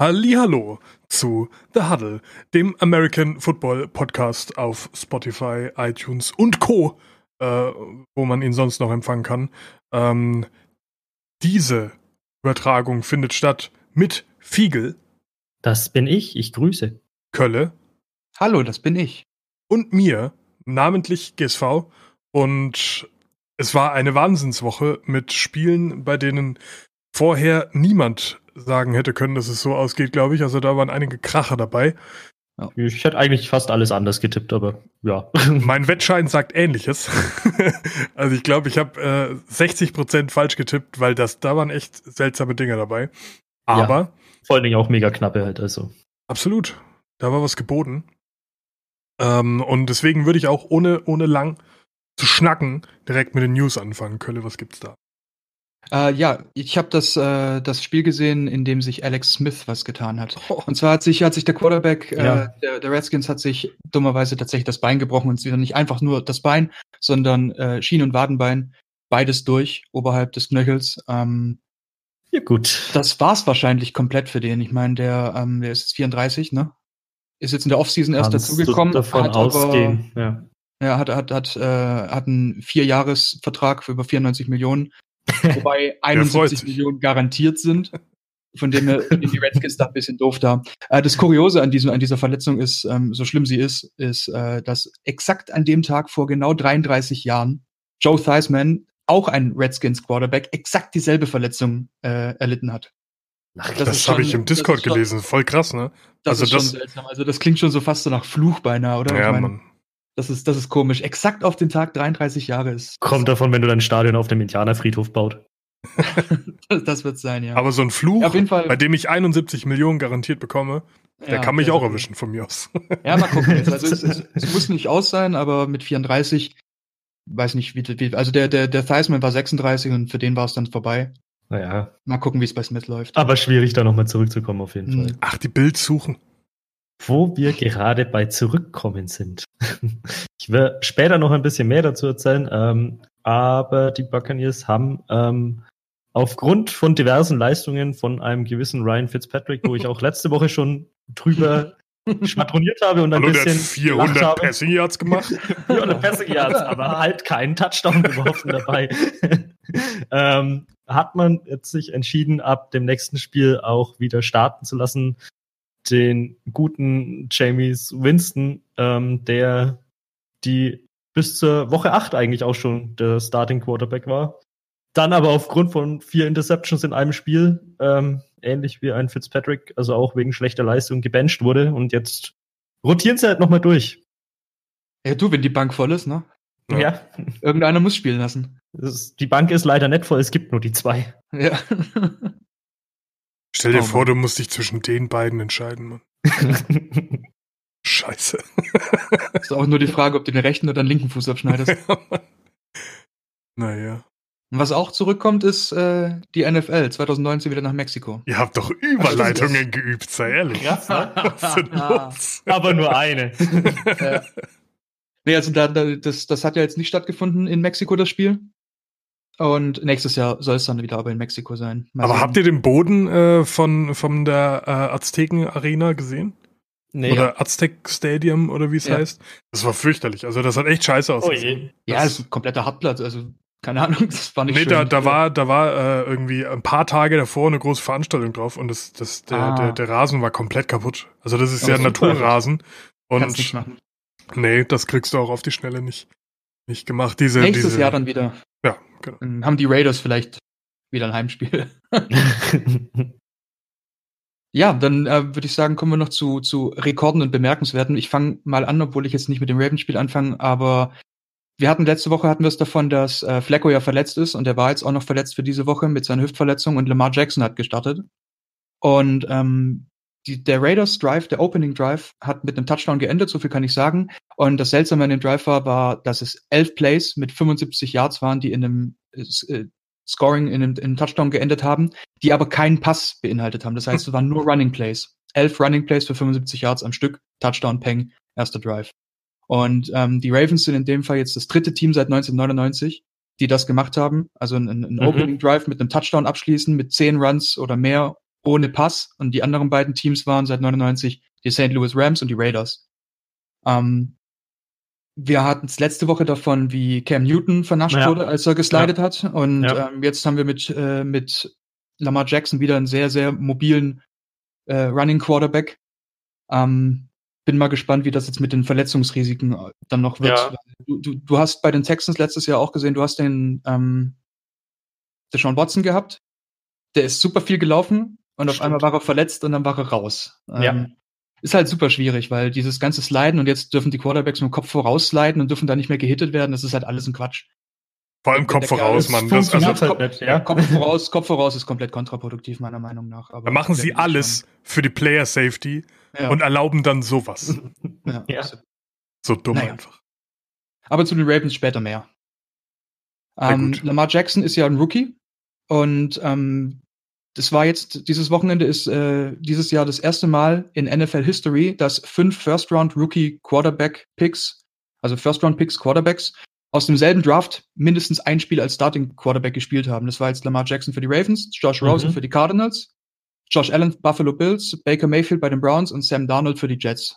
Hallo zu The Huddle, dem American Football Podcast auf Spotify, iTunes und Co., äh, wo man ihn sonst noch empfangen kann. Ähm, diese Übertragung findet statt mit Fiegel. Das bin ich, ich grüße. Kölle. Hallo, das bin ich. Und mir, namentlich GSV. Und es war eine Wahnsinnswoche mit Spielen, bei denen vorher niemand sagen hätte können, dass es so ausgeht, glaube ich. Also da waren einige Kracher dabei. Ich hätte eigentlich fast alles anders getippt, aber ja. mein Wettschein sagt ähnliches. also ich glaube, ich habe äh, 60% falsch getippt, weil das, da waren echt seltsame Dinge dabei. Aber. Ja, vor allen Dingen auch mega knappe halt, also. Absolut. Da war was geboten. Ähm, und deswegen würde ich auch ohne, ohne lang zu schnacken direkt mit den News anfangen. Kölle, was gibt's da? Äh, ja, ich habe das, äh, das Spiel gesehen, in dem sich Alex Smith was getan hat. Oh. Und zwar hat sich, hat sich der Quarterback äh, ja. der, der, Redskins hat sich dummerweise tatsächlich das Bein gebrochen und wieder nicht einfach nur das Bein, sondern äh, Schien- und Wadenbein, beides durch, oberhalb des Knöchels. Ähm, ja, gut. Das war's wahrscheinlich komplett für den. Ich meine, der, ähm, der ist jetzt 34, ne? Ist jetzt in der Offseason erst dazugekommen. davon hat ausgehen, aber, ja. Ja, hat, hat, hat, äh, hat einen Vierjahresvertrag für über 94 Millionen wobei 71 Millionen garantiert sind. Von dem her die Redskins da ein bisschen doof da. Äh, das Kuriose an, diesem, an dieser Verletzung ist, ähm, so schlimm sie ist, ist, äh, dass exakt an dem Tag vor genau 33 Jahren Joe Theismann, auch ein Redskins Quarterback, exakt dieselbe Verletzung äh, erlitten hat. Ach, das, das habe ich im Discord gelesen. Voll krass, ne? Das also ist das, schon seltsam. Also das klingt schon so fast so nach Fluch beinahe, oder? Ja, ich mein, Mann. Das ist, das ist komisch. Exakt auf den Tag 33 Jahre ist. Kommt davon, wenn du dein Stadion auf dem Indianerfriedhof baut. das, wird sein, ja. Aber so ein Fluch, ja, bei dem ich 71 Millionen garantiert bekomme, der ja, kann mich auch erwischen von mir aus. Ja, mal gucken. Jetzt. Also es, es, es, muss nicht aus sein, aber mit 34, weiß nicht, wie, wie also der, der, der Theismann war 36 und für den war es dann vorbei. Naja. Mal gucken, wie es bei Smith läuft. Aber schwierig, da nochmal zurückzukommen, auf jeden mhm. Fall. Ach, die Bild suchen wo wir gerade bei zurückkommen sind. ich werde später noch ein bisschen mehr dazu erzählen, ähm, aber die Buccaneers haben ähm, aufgrund von diversen Leistungen von einem gewissen Ryan Fitzpatrick, wo ich auch letzte Woche schon drüber schwadroniert habe und ein Hallo, bisschen der hat 400 Passing Yards gemacht. 400 Passing Yards, aber halt keinen Touchdown geworfen dabei. ähm, hat man jetzt sich entschieden, ab dem nächsten Spiel auch wieder starten zu lassen den guten Jamies Winston, ähm, der die bis zur Woche 8 eigentlich auch schon der Starting Quarterback war. Dann aber aufgrund von vier Interceptions in einem Spiel, ähm, ähnlich wie ein Fitzpatrick, also auch wegen schlechter Leistung gebencht wurde und jetzt rotieren sie halt nochmal durch. Ja, du, wenn die Bank voll ist, ne? Ja. ja. Irgendeiner muss spielen lassen. Ist, die Bank ist leider nicht voll, es gibt nur die zwei. Ja. Stell dir oh, vor, du musst dich zwischen den beiden entscheiden, Mann. Scheiße. ist auch nur die Frage, ob du den rechten oder den linken Fuß abschneidest. naja. Und was auch zurückkommt, ist äh, die NFL 2019 wieder nach Mexiko. Ihr habt doch Überleitungen geübt, sei ehrlich. Ja, was ist denn los? Aber nur eine. ja. Nee, also da, da, das, das hat ja jetzt nicht stattgefunden in Mexiko, das Spiel. Und nächstes Jahr soll es dann wieder aber in Mexiko sein. Mal aber sehen. habt ihr den Boden äh, von, von der äh, Azteken Arena gesehen? Nee. Oder ja. Aztec Stadium oder wie es ja. heißt? Das war fürchterlich. Also das hat echt scheiße ausgesehen. Oh ja, es ist ein kompletter Hartplatz. Also keine Ahnung, das war nicht nee, schön. Da, da war, da war äh, irgendwie ein paar Tage davor eine große Veranstaltung drauf und das, das, der, ah. der, der Rasen war komplett kaputt. Also das ist ja Naturrasen. Und Kannst nicht machen. nee, das kriegst du auch auf die Schnelle nicht, nicht gemacht. Diese, Nächstes diese, Jahr dann wieder. Genau. Dann haben die Raiders vielleicht wieder ein Heimspiel. ja, dann äh, würde ich sagen, kommen wir noch zu, zu Rekorden und Bemerkenswerten. Ich fange mal an, obwohl ich jetzt nicht mit dem Ravens-Spiel anfange, aber wir hatten letzte Woche hatten wir es davon, dass äh, Flacco ja verletzt ist und er war jetzt auch noch verletzt für diese Woche mit seiner Hüftverletzung und Lamar Jackson hat gestartet. Und ähm, die, der Raiders Drive, der Opening Drive, hat mit einem Touchdown geendet, so viel kann ich sagen. Und das Seltsame an dem Drive war, war, dass es elf Plays mit 75 Yards waren, die in einem äh, Scoring, in einem, in einem Touchdown geendet haben, die aber keinen Pass beinhaltet haben. Das heißt, es waren nur Running Plays. Elf Running Plays für 75 Yards am Stück, Touchdown, Peng, erster Drive. Und ähm, die Ravens sind in dem Fall jetzt das dritte Team seit 1999, die das gemacht haben. Also ein, ein mhm. Opening Drive mit einem Touchdown abschließen, mit zehn Runs oder mehr ohne Pass und die anderen beiden Teams waren seit 99 die St. Louis Rams und die Raiders. Ähm, wir hatten es letzte Woche davon, wie Cam Newton vernascht Ja. wurde, als er geslidet Ja. hat. Und Ja. ähm, jetzt haben wir mit, äh, mit Lamar Jackson wieder einen sehr, sehr mobilen äh, Running Quarterback. Ähm, bin mal gespannt, wie das jetzt mit den Verletzungsrisiken äh, dann noch wird. Du, du, du hast bei den Texans letztes Jahr auch gesehen, du hast den ähm, Deshaun Watson gehabt. Der ist super viel gelaufen und auf Stimmt. einmal war er verletzt und dann war er raus. Ja. Ähm, ist halt super schwierig, weil dieses ganze Sliden und jetzt dürfen die Quarterbacks mit dem Kopf voraus sliden und dürfen da nicht mehr gehittet werden. Das ist halt alles ein Quatsch. Vor allem Kopf voraus, Mann. Das, also, halt nicht, ja. Kopf voraus, Kopf voraus ist komplett kontraproduktiv, meiner Meinung nach. Aber da machen sie Ja, alles für die Player Safety Ja. und erlauben dann sowas. ja. Ja. So dumm Naja. einfach. Aber zu den Ravens später mehr. Ähm. Lamar Jackson ist ja ein Rookie und ähm, das war jetzt, dieses Wochenende ist äh, dieses Jahr das erste Mal in NFL History, dass fünf First-Round-Rookie-Quarterback-Picks, also First-Round-Picks Quarterbacks, aus demselben Draft mindestens ein Spiel als Starting-Quarterback gespielt haben. Das war jetzt Lamar Jackson für die Ravens, Josh Rosen Mhm. für die Cardinals, Josh Allen Buffalo Bills, Baker Mayfield bei den Browns und Sam Darnold für die Jets.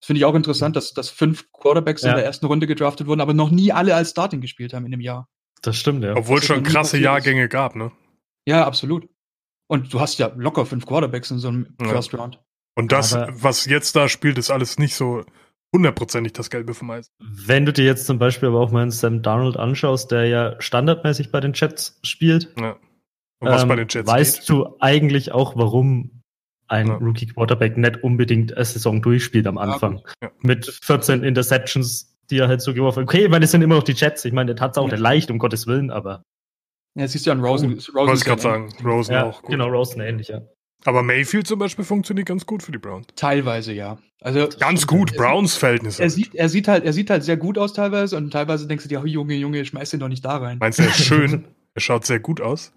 Das finde ich auch interessant, dass, dass fünf Quarterbacks in Ja. der ersten Runde gedraftet wurden, aber noch nie alle als Starting gespielt haben in dem Jahr. Das stimmt, ja. Obwohl das schon krasse ist. Jahrgänge gab, ne? Ja, absolut. Und du hast ja locker fünf Quarterbacks in so einem Ja. First Round. Und das, Aber- was jetzt da spielt, ist alles nicht so hundertprozentig das Gelbe vom Eis. Wenn du dir jetzt zum Beispiel aber auch mal einen Sam Darnold anschaust, der ja standardmäßig bei den Jets spielt, Ja. Und was ähm, bei den Jets weißt geht. du eigentlich auch, warum ein Ja. Rookie Quarterback nicht unbedingt eine Saison durchspielt am Anfang. Ja. Mit 14 Interceptions, die er halt so geworfen hat. Okay, weil es sind immer noch die Jets. Ich meine, der hat es auch Ja. nicht leicht, um Gottes Willen, aber Ja, siehst du an Rosen. Rosen Wollte gerade sagen, Rosen ja, auch gut. genau, Rosen ähnlich, ja. Aber Mayfield zum Beispiel funktioniert ganz gut für die Browns. Teilweise, ja. Also Ganz gut, Er Browns Verhältnisse. er sieht, er sieht halt, er sieht halt sehr gut aus teilweise und teilweise denkst du dir, oh, Junge, Junge, schmeiß den doch nicht da rein. Meinst du, er ist schön? er schaut sehr gut aus.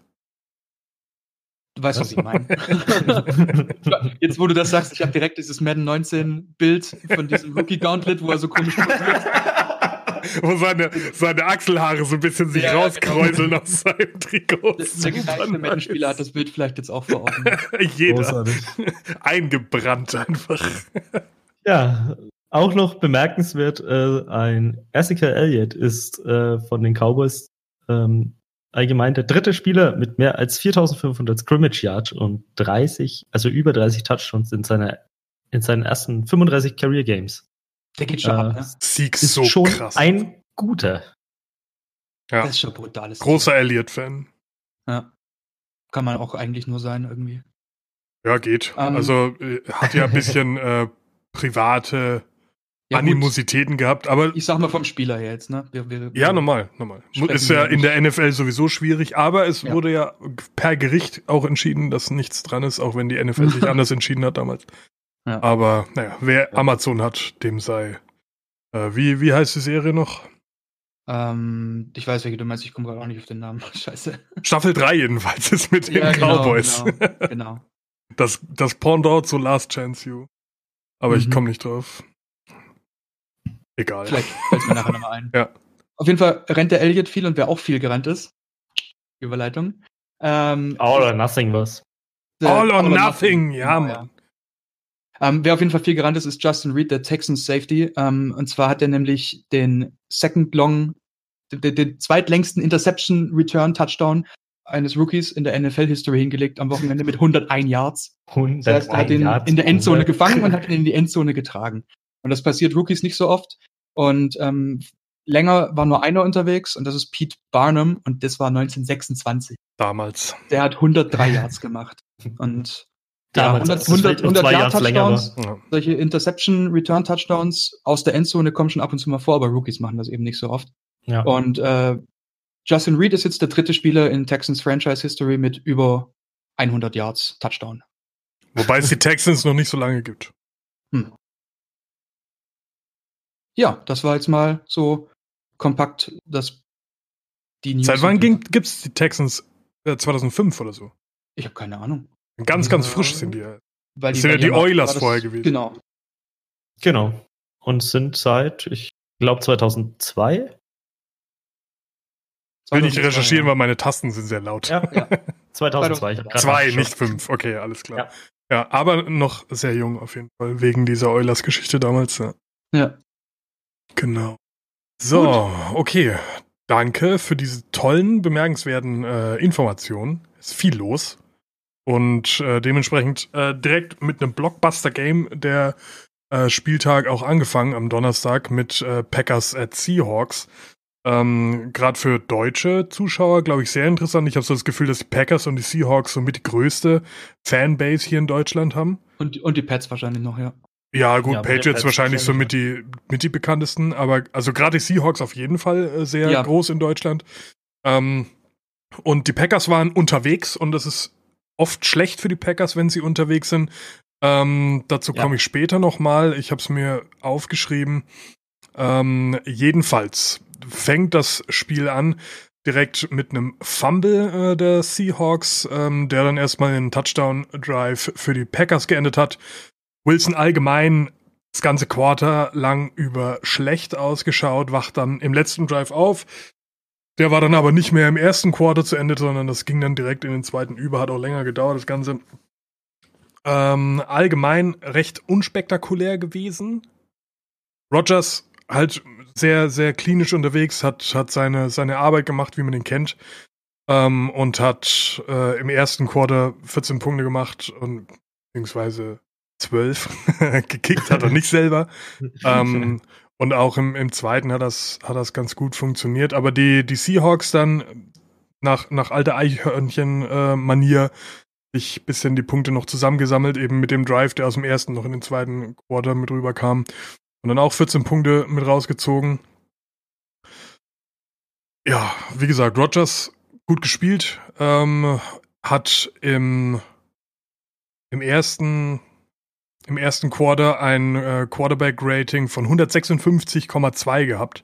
Du weißt, was ich meine. Jetzt, wo du das sagst, ich habe direkt dieses Madden 19 Bild von diesem Rookie Gauntlet, wo er so komisch posiert. Wo seine, seine Achselhaare so ein bisschen sich Ja, rauskräuseln aus seinem Trikot. Der Super geneigte. Madden-Spieler hat das Bild vielleicht jetzt auch vor Augen. Jeder. Großartig. Eingebrannt einfach. Ja, auch noch bemerkenswert, äh, ein Ezekiel Elliott ist äh, von den Cowboys ähm, allgemein der dritte Spieler mit mehr als 4500 Scrimmage Yards und 30, also über 30 Touchdowns in seiner in seinen ersten 35 Career Games. Der geht schon Äh, ab, ne? Sieg Ist so schon krass. ein guter. ja. Das ist schon brutales. Großer Elliott-Fan. Ja. Kann man auch eigentlich nur sein, irgendwie. Ja, geht. Ähm. also äh, hat ja ein bisschen äh, private Ja, gut. Animositäten gehabt, aber Ich sag mal vom Spieler her jetzt, ne? Wir, wir, ja, normal, normal. Ist ja in der NFL sowieso schwierig, aber es Ja. wurde ja per Gericht auch entschieden, dass nichts dran ist, auch wenn die NFL sich anders entschieden hat damals. Ja. Aber naja, wer Amazon hat, dem sei. Äh, wie, wie heißt die Serie noch? Ähm, ich weiß, welche du meinst, ich komme gerade auch nicht auf den Namen. Scheiße. Staffel 3 jedenfalls ist mit den genau, Cowboys. Genau, genau. Das, das Pendant zu Last Chance You. Aber ich Mhm. komme nicht drauf. Egal. Vielleicht fällt mir nachher nochmal ein. Ja. Auf jeden Fall rennt der Elliott viel und wer auch viel gerannt ist. Überleitung. Ähm, All or nothing was. All or nothing, ja, Genau, Mann. Ähm, wer auf jeden Fall viel gerannt ist, ist Justin Reed, der Texans Safety. Ähm, und zwar hat er nämlich den Second Long, den, den, zweitlängsten Interception Return Touchdown eines Rookies in der NFL History hingelegt am Wochenende mit 101 Yards. 100 Das heißt, er hat ihn in der Endzone gefangen und hat ihn in die Endzone getragen. Und das passiert Rookies nicht so oft. Und ähm, länger war nur einer unterwegs und das ist Pete Barnum und das war 1926. Damals. Der hat 103 Yards gemacht. Und Damals, ja, als 100, das 100, Feld noch 100 zwei Yard Yards länger Touchdowns, Ja. solche Interception Return Touchdowns aus der Endzone kommen schon ab und zu mal vor, aber Rookies machen das eben nicht so oft. Ja. Und äh, Justin Reed ist jetzt der dritte Spieler in Texans Franchise History mit über 100 Yards Touchdown. Wobei es die Texans noch nicht so lange gibt. Ja, das war jetzt mal so kompakt, dass die News. Seit wann gibt es die Texans? Äh, 2005 oder so. Ich habe keine Ahnung. Ganz, ganz Ja. frisch sind die. ja. Weil Das sind ja die Oilers das- vorher gewesen. Genau. Genau. Und sind seit, ich glaube, 2002. Will nicht 2002, recherchieren, ja. weil meine Tasten sind sehr laut. Ja, Ja. 2002. Ich hab grad Zwei, nicht fünf. Okay, alles klar. Ja. Ja. aber noch sehr jung auf jeden Fall, wegen dieser Eulers-Geschichte damals. Ja. Ja. Genau. So, okay. Danke für diese tollen, bemerkenswerten äh, Informationen. Ist viel los. Und äh, dementsprechend äh, direkt mit einem Blockbuster-Game der äh, Spieltag auch angefangen am Donnerstag mit äh, Packers at Seahawks. Ähm, Gerade für deutsche Zuschauer, glaube ich, sehr interessant. Ich habe so das Gefühl, dass die Packers und die Seahawks somit die größte Fanbase hier in Deutschland haben. Und, und die Pets wahrscheinlich noch, ja. Ja, gut, Ja, Patriots wahrscheinlich so mit die, mit die bekanntesten, aber also gerade die Seahawks auf jeden Fall äh, sehr Ja. groß in Deutschland. Ähm, und die Packers waren unterwegs und das ist oft schlecht für die Packers, wenn sie unterwegs sind. Ähm, dazu Ja. komme ich später nochmal. Ich habe es mir aufgeschrieben. Ähm, jedenfalls fängt das Spiel an direkt mit einem Fumble äh, der Seahawks, ähm, der dann erstmal in einen Touchdown-Drive für die Packers geendet hat. Wilson allgemein das ganze Quarter lang über schlecht ausgeschaut, wacht dann im letzten Drive auf. Der war dann aber nicht mehr im ersten Quarter zu Ende, sondern das ging dann direkt in den zweiten über, hat auch länger gedauert, das Ganze. Ähm, allgemein recht unspektakulär gewesen. Rogers halt sehr, sehr klinisch unterwegs, hat, hat seine, seine Arbeit gemacht, wie man ihn kennt. Ähm, und hat äh, im ersten Quarter 14 Punkte gemacht und beziehungsweise 12. Gekickt hat er nicht selber. ähm, und auch im, im zweiten hat das, hat das ganz gut funktioniert. Aber die, die Seahawks dann nach, nach alter Eichhörnchen-Manier sich bisschen die Punkte noch zusammengesammelt, eben mit dem Drive, der aus dem ersten noch in den zweiten Quarter mit rüberkam. Und dann auch 14 Punkte mit rausgezogen. Ja, wie gesagt, Rogers gut gespielt. Ähm, hat im, im ersten im ersten Quarter ein äh, Quarterback-Rating von 156,2 gehabt.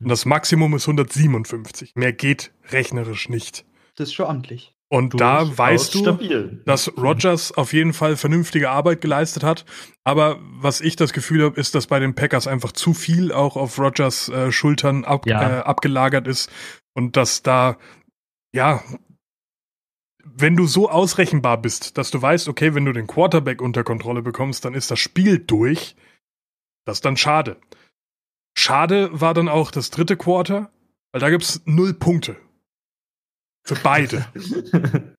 Und das Maximum ist 157. Mehr geht rechnerisch nicht. Das ist schon amtlich. Und da weißt du, stabil. dass Rogers auf jeden Fall vernünftige Arbeit geleistet hat. Aber was ich das Gefühl habe, ist, dass bei den Packers einfach zu viel auch auf Rogers äh, Schultern ab, Ja. äh, abgelagert ist. Und dass da, ja, wenn du so ausrechenbar bist, dass du weißt, okay, wenn du den Quarterback unter Kontrolle bekommst, dann ist das Spiel durch. Das ist dann schade. Schade war dann auch das dritte Quarter, weil da gibt's null Punkte. Für beide.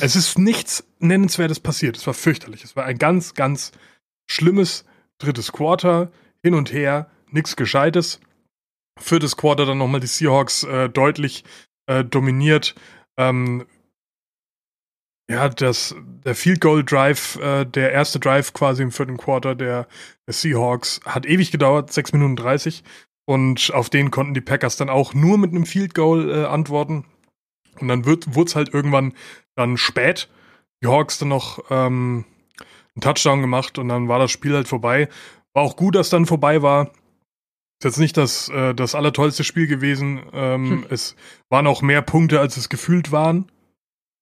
Es ist nichts Nennenswertes passiert. Es war fürchterlich. Es war ein ganz, ganz schlimmes drittes Quarter. Hin und her, nichts Gescheites. Viertes Quarter dann nochmal die Seahawks äh, deutlich äh, dominiert. Ähm, ja, das, der Field Goal Drive, äh, der erste Drive quasi im vierten Quarter der, der Seahawks hat ewig gedauert, 6 Minuten 30. Und auf den konnten die Packers dann auch nur mit einem Field Goal äh, antworten. Und dann wird, wurde es halt irgendwann dann spät. Die Hawks dann noch ähm, einen Touchdown gemacht und dann war das Spiel halt vorbei. War auch gut, dass dann vorbei war. Ist jetzt nicht das, äh, das allertollste Spiel gewesen. Ähm, Hm. Es waren auch mehr Punkte, als es gefühlt waren.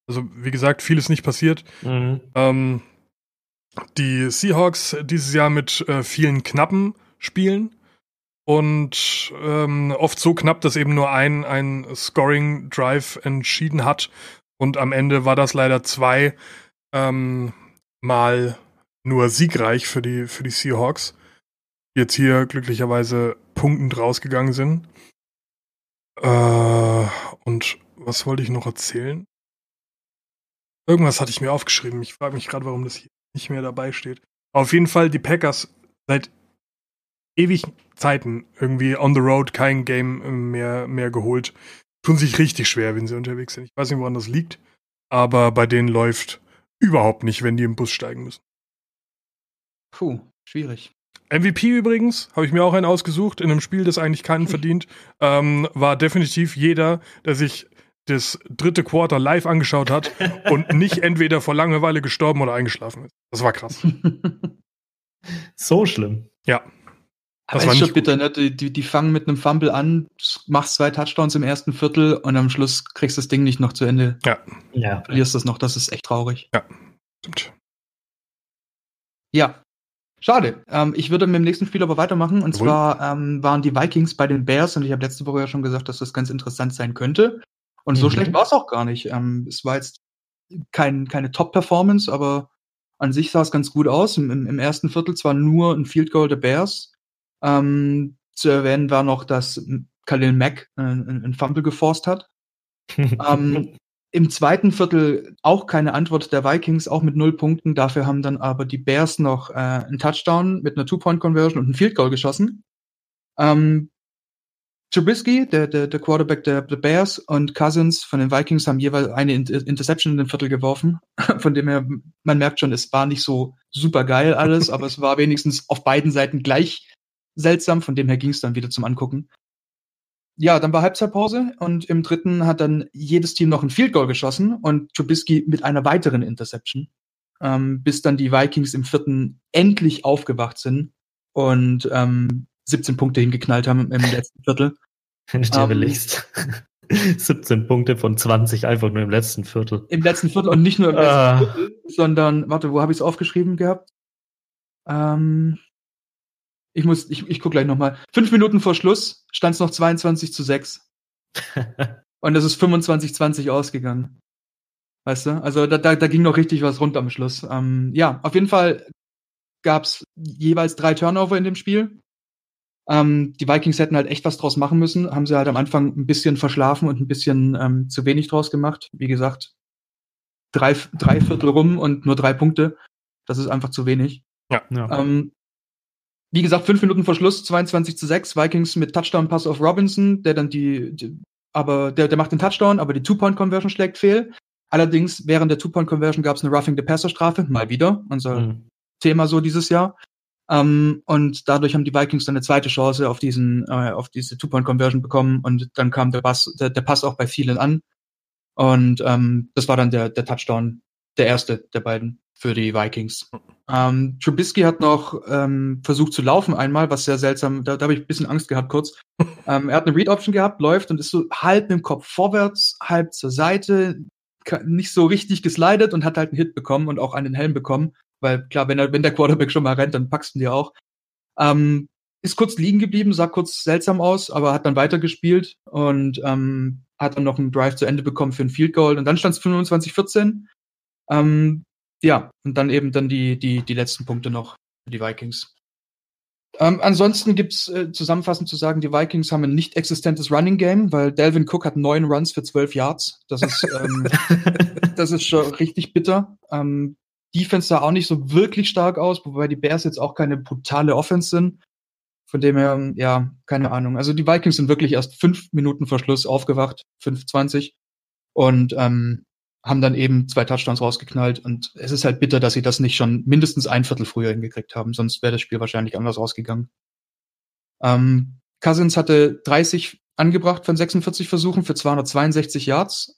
Also, wie gesagt, viel ist nicht passiert. Mhm. Ähm, die Seahawks dieses Jahr mit äh, vielen knappen Spielen und ähm, oft so knapp, dass eben nur ein, ein Scoring-Drive entschieden hat. Und am Ende war das leider zwei ähm, Mal nur siegreich für die, für die Seahawks, die jetzt hier glücklicherweise punktend rausgegangen sind. Äh, und was wollte ich noch erzählen? Irgendwas hatte ich mir aufgeschrieben. Ich frage mich gerade, warum das hier nicht mehr dabei steht. Auf jeden Fall die Packers seit ewig Zeiten irgendwie on the road kein Game mehr, mehr geholt. Tun sich richtig schwer, wenn sie unterwegs sind. Ich weiß nicht, woran das liegt, aber bei denen läuft überhaupt nicht, wenn die im Bus steigen müssen. Puh, schwierig. MVP übrigens, habe ich mir auch einen ausgesucht, in einem Spiel, das eigentlich keinen verdient, ähm, war definitiv jeder, der sich das dritte Quarter live angeschaut hat und nicht entweder vor Langeweile gestorben oder eingeschlafen ist. Das war krass. So schlimm. Ja. Aber Das ist schon nicht bitter, ne? Die, die, die fangen mit einem Fumble an, machst zwei Touchdowns im ersten Viertel und am Schluss kriegst du das Ding nicht noch zu Ende, Ja. verlierst das noch, das ist echt traurig. Stimmt. Ja. Schade. Ähm, ich würde mit dem nächsten Spiel aber weitermachen. Und Jawohl. zwar ähm, waren die Vikings bei den Bears und ich habe letzte Woche ja schon gesagt, dass das ganz interessant sein könnte. Und so Mhm. schlecht war es auch gar nicht. Ähm, es war jetzt kein, keine Top-Performance, aber an sich sah es ganz gut aus. Im, Im, ersten Viertel zwar nur ein Field Goal der Bears. Ähm, zu erwähnen war noch, dass Khalil Mack äh, ein Fumble geforst hat. ähm, Im zweiten Viertel auch keine Antwort der Vikings, auch mit null Punkten. Dafür haben dann aber die Bears noch äh, einen Touchdown mit einer Two-Point-Conversion und ein Field Goal geschossen. Ähm, Trubisky, der, der, der Quarterback der, der Bears und Cousins von den Vikings haben jeweils eine Interception in den Viertel geworfen. Von dem her, man merkt schon, es war nicht so super geil alles, aber es war wenigstens auf beiden Seiten gleich seltsam. Von dem her ging es dann wieder zum Angucken. Ja, dann war Halbzeitpause und im dritten hat dann jedes Team noch ein Field Goal geschossen und Trubisky mit einer weiteren Interception, ähm, bis dann die Vikings im vierten endlich aufgewacht sind und ähm, 17 Punkte hingeknallt haben im letzten Viertel. Dir um, überlegst. 17 Punkte von 20 einfach nur im letzten Viertel. Im letzten Viertel und nicht nur im letzten ah. Viertel, sondern, warte, wo habe ich es aufgeschrieben gehabt? Ähm, ich muss, ich, ich gucke gleich nochmal. Fünf Minuten vor Schluss stand es noch 22 zu 6. und es ist 25-20 ausgegangen. Weißt du? Also da, da, da ging noch richtig was rund am Schluss. Ähm, ja, auf jeden Fall gab es jeweils drei Turnover in dem Spiel. Ähm, die Vikings hätten halt echt was draus machen müssen, haben sie halt am Anfang ein bisschen verschlafen und ein bisschen ähm, zu wenig draus gemacht. Wie gesagt, drei, drei Viertel rum und nur drei Punkte. Das ist einfach zu wenig. Ja. ja. Ähm, wie gesagt, fünf Minuten vor Schluss, 22 zu 6, Vikings mit Touchdown-Pass auf Robinson, der dann die, die aber der, der macht den Touchdown, aber die Two-Point-Conversion schlägt fehl. Allerdings, während der Two-Point-Conversion gab es eine Roughing the Passer-Strafe, mal wieder, unser mhm. Thema so dieses Jahr. Ähm, und dadurch haben die Vikings dann eine zweite Chance auf diesen, äh, auf diese Two-Point-Conversion bekommen und dann kam der Pass, der, der Pass auch bei vielen an. Und ähm, das war dann der, der Touchdown, der erste der beiden für die Vikings. Ähm, Trubisky hat noch ähm, versucht zu laufen einmal, was sehr seltsam, da, da habe ich ein bisschen Angst gehabt kurz. ähm, er hat eine Read-Option gehabt, läuft und ist so halb mit dem Kopf vorwärts, halb zur Seite, nicht so richtig geslidet und hat halt einen Hit bekommen und auch einen Helm bekommen. Weil klar, wenn, er, wenn der Quarterback schon mal rennt, dann packst du ihn dir auch. Ähm, ist kurz liegen geblieben, sah kurz seltsam aus, aber hat dann weitergespielt und ähm, hat dann noch einen Drive zu Ende bekommen für ein Field Goal. Und dann stand es 25-14. Ähm, ja, und dann eben dann die, die, die letzten Punkte noch für die Vikings. Ähm, ansonsten gibt's äh, zusammenfassend zu sagen, die Vikings haben ein nicht existentes Running Game, weil Delvin Cook hat neun Runs für zwölf Yards. Das ist, ähm, das ist schon richtig bitter. Ähm, Defense sah auch nicht so wirklich stark aus, wobei die Bears jetzt auch keine brutale Offense sind. Von dem her, ja, keine Ahnung. Also die Vikings sind wirklich erst fünf Minuten vor Schluss aufgewacht, 5,20 und ähm, haben dann eben zwei Touchdowns rausgeknallt. Und es ist halt bitter, dass sie das nicht schon mindestens ein Viertel früher hingekriegt haben, sonst wäre das Spiel wahrscheinlich anders ausgegangen. Ähm, Cousins hatte 30 angebracht von 46 Versuchen für 262 Yards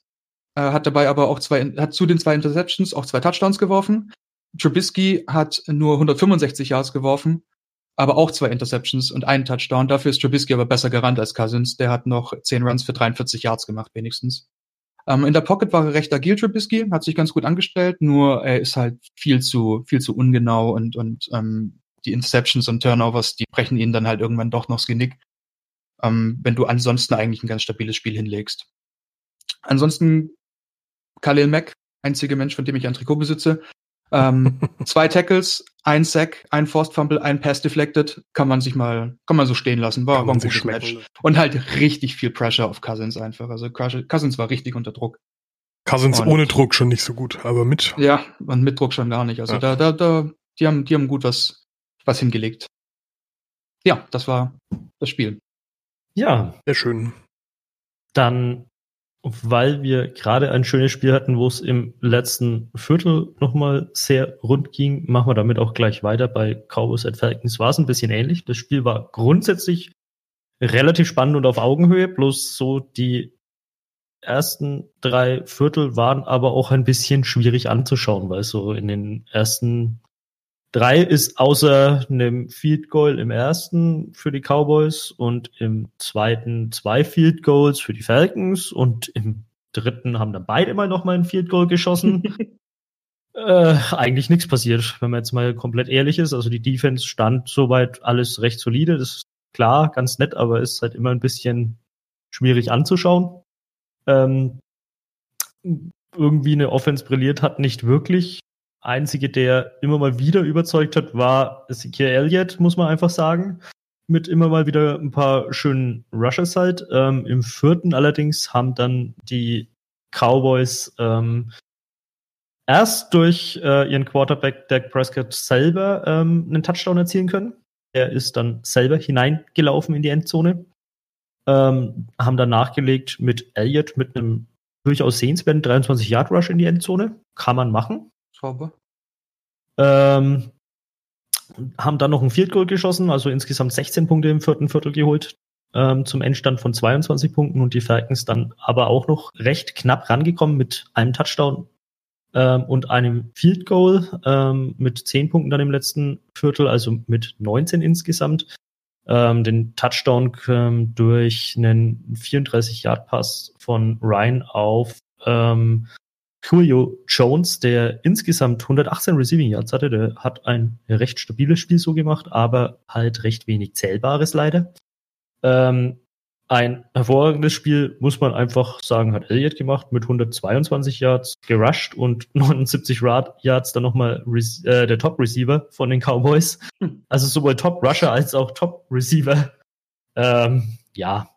äh, hat dabei aber auch zwei, hat zu den zwei Interceptions auch zwei Touchdowns geworfen. Trubisky hat nur 165 Yards geworfen, aber auch zwei Interceptions und einen Touchdown. Dafür ist Trubisky aber besser gerannt als Cousins. Der hat noch 10 Runs für 43 Yards gemacht, wenigstens. Ähm, in der Pocket war er recht agil, Trubisky, hat sich ganz gut angestellt, nur er ist halt viel zu, viel zu ungenau und, und ähm, die Interceptions und Turnovers, die brechen ihn dann halt irgendwann doch noch das Genick, ähm, wenn du ansonsten eigentlich ein ganz stabiles Spiel hinlegst. Ansonsten Khalil Mack, einziger Mensch, von dem ich ein Trikot besitze. Ähm, zwei Tackles, ein Sack, ein Forced Fumble, ein Pass deflected, kann man sich mal, kann man so stehen lassen. War, war ein gutes Match. Und halt richtig viel Pressure auf Cousins einfach. Also Cousins war richtig unter Druck. Cousins und, ohne Druck schon nicht so gut, aber mit. Ja, und mit Druck schon gar nicht. Also ja. da, da, da, die haben, die haben gut was, was hingelegt. Ja, das war das Spiel. Ja. Sehr schön. Dann weil wir gerade ein schönes Spiel hatten, wo es im letzten Viertel nochmal sehr rund ging, machen wir damit auch gleich weiter. Bei Cowboys at Falcons war es ein bisschen ähnlich. Das Spiel war grundsätzlich relativ spannend und auf Augenhöhe, bloß so die ersten drei Viertel waren aber auch ein bisschen schwierig anzuschauen, weil so in den ersten Drei ist außer einem Field Goal im ersten für die Cowboys und im zweiten zwei Field Goals für die Falcons und im dritten haben dann beide mal noch mal ein Field Goal geschossen. äh, eigentlich nichts passiert, wenn man jetzt mal komplett ehrlich ist. Also die Defense stand soweit alles recht solide. Das ist klar, ganz nett, aber ist halt immer ein bisschen schwierig anzuschauen. Ähm, irgendwie eine Offense brilliert hat, nicht wirklich. Einzige, der immer mal wieder überzeugt hat, war Ezekiel Elliott, muss man einfach sagen. Mit immer mal wieder ein paar schönen Rushers halt. Ähm, Im vierten allerdings haben dann die Cowboys ähm, erst durch äh, ihren Quarterback Dak Prescott selber ähm, einen Touchdown erzielen können. Er ist dann selber hineingelaufen in die Endzone. Ähm, haben dann nachgelegt mit Elliott mit einem durchaus sehenswerten 23 Yard Rush in die Endzone. Kann man machen. Sauber. Ähm, haben dann noch ein Field Goal geschossen, also insgesamt 16 Punkte im vierten Viertel geholt, ähm, zum Endstand von 22 Punkten und die Falcons dann aber auch noch recht knapp rangekommen mit einem Touchdown ähm, und einem Field Goal ähm, mit 10 Punkten dann im letzten Viertel, also mit 19 insgesamt. Ähm, den Touchdown ähm, durch einen 34-Yard-Pass von Ryan auf ähm, Julio Jones, der insgesamt 118 Receiving Yards hatte, der hat ein recht stabiles Spiel so gemacht, aber halt recht wenig Zählbares leider. Ähm, ein hervorragendes Spiel, muss man einfach sagen, hat Elliott gemacht mit 122 Yards gerusht und 79 Yards dann nochmal äh, der Top-Receiver von den Cowboys. Hm. Also sowohl Top-Rusher als auch Top-Receiver. Ähm, ja,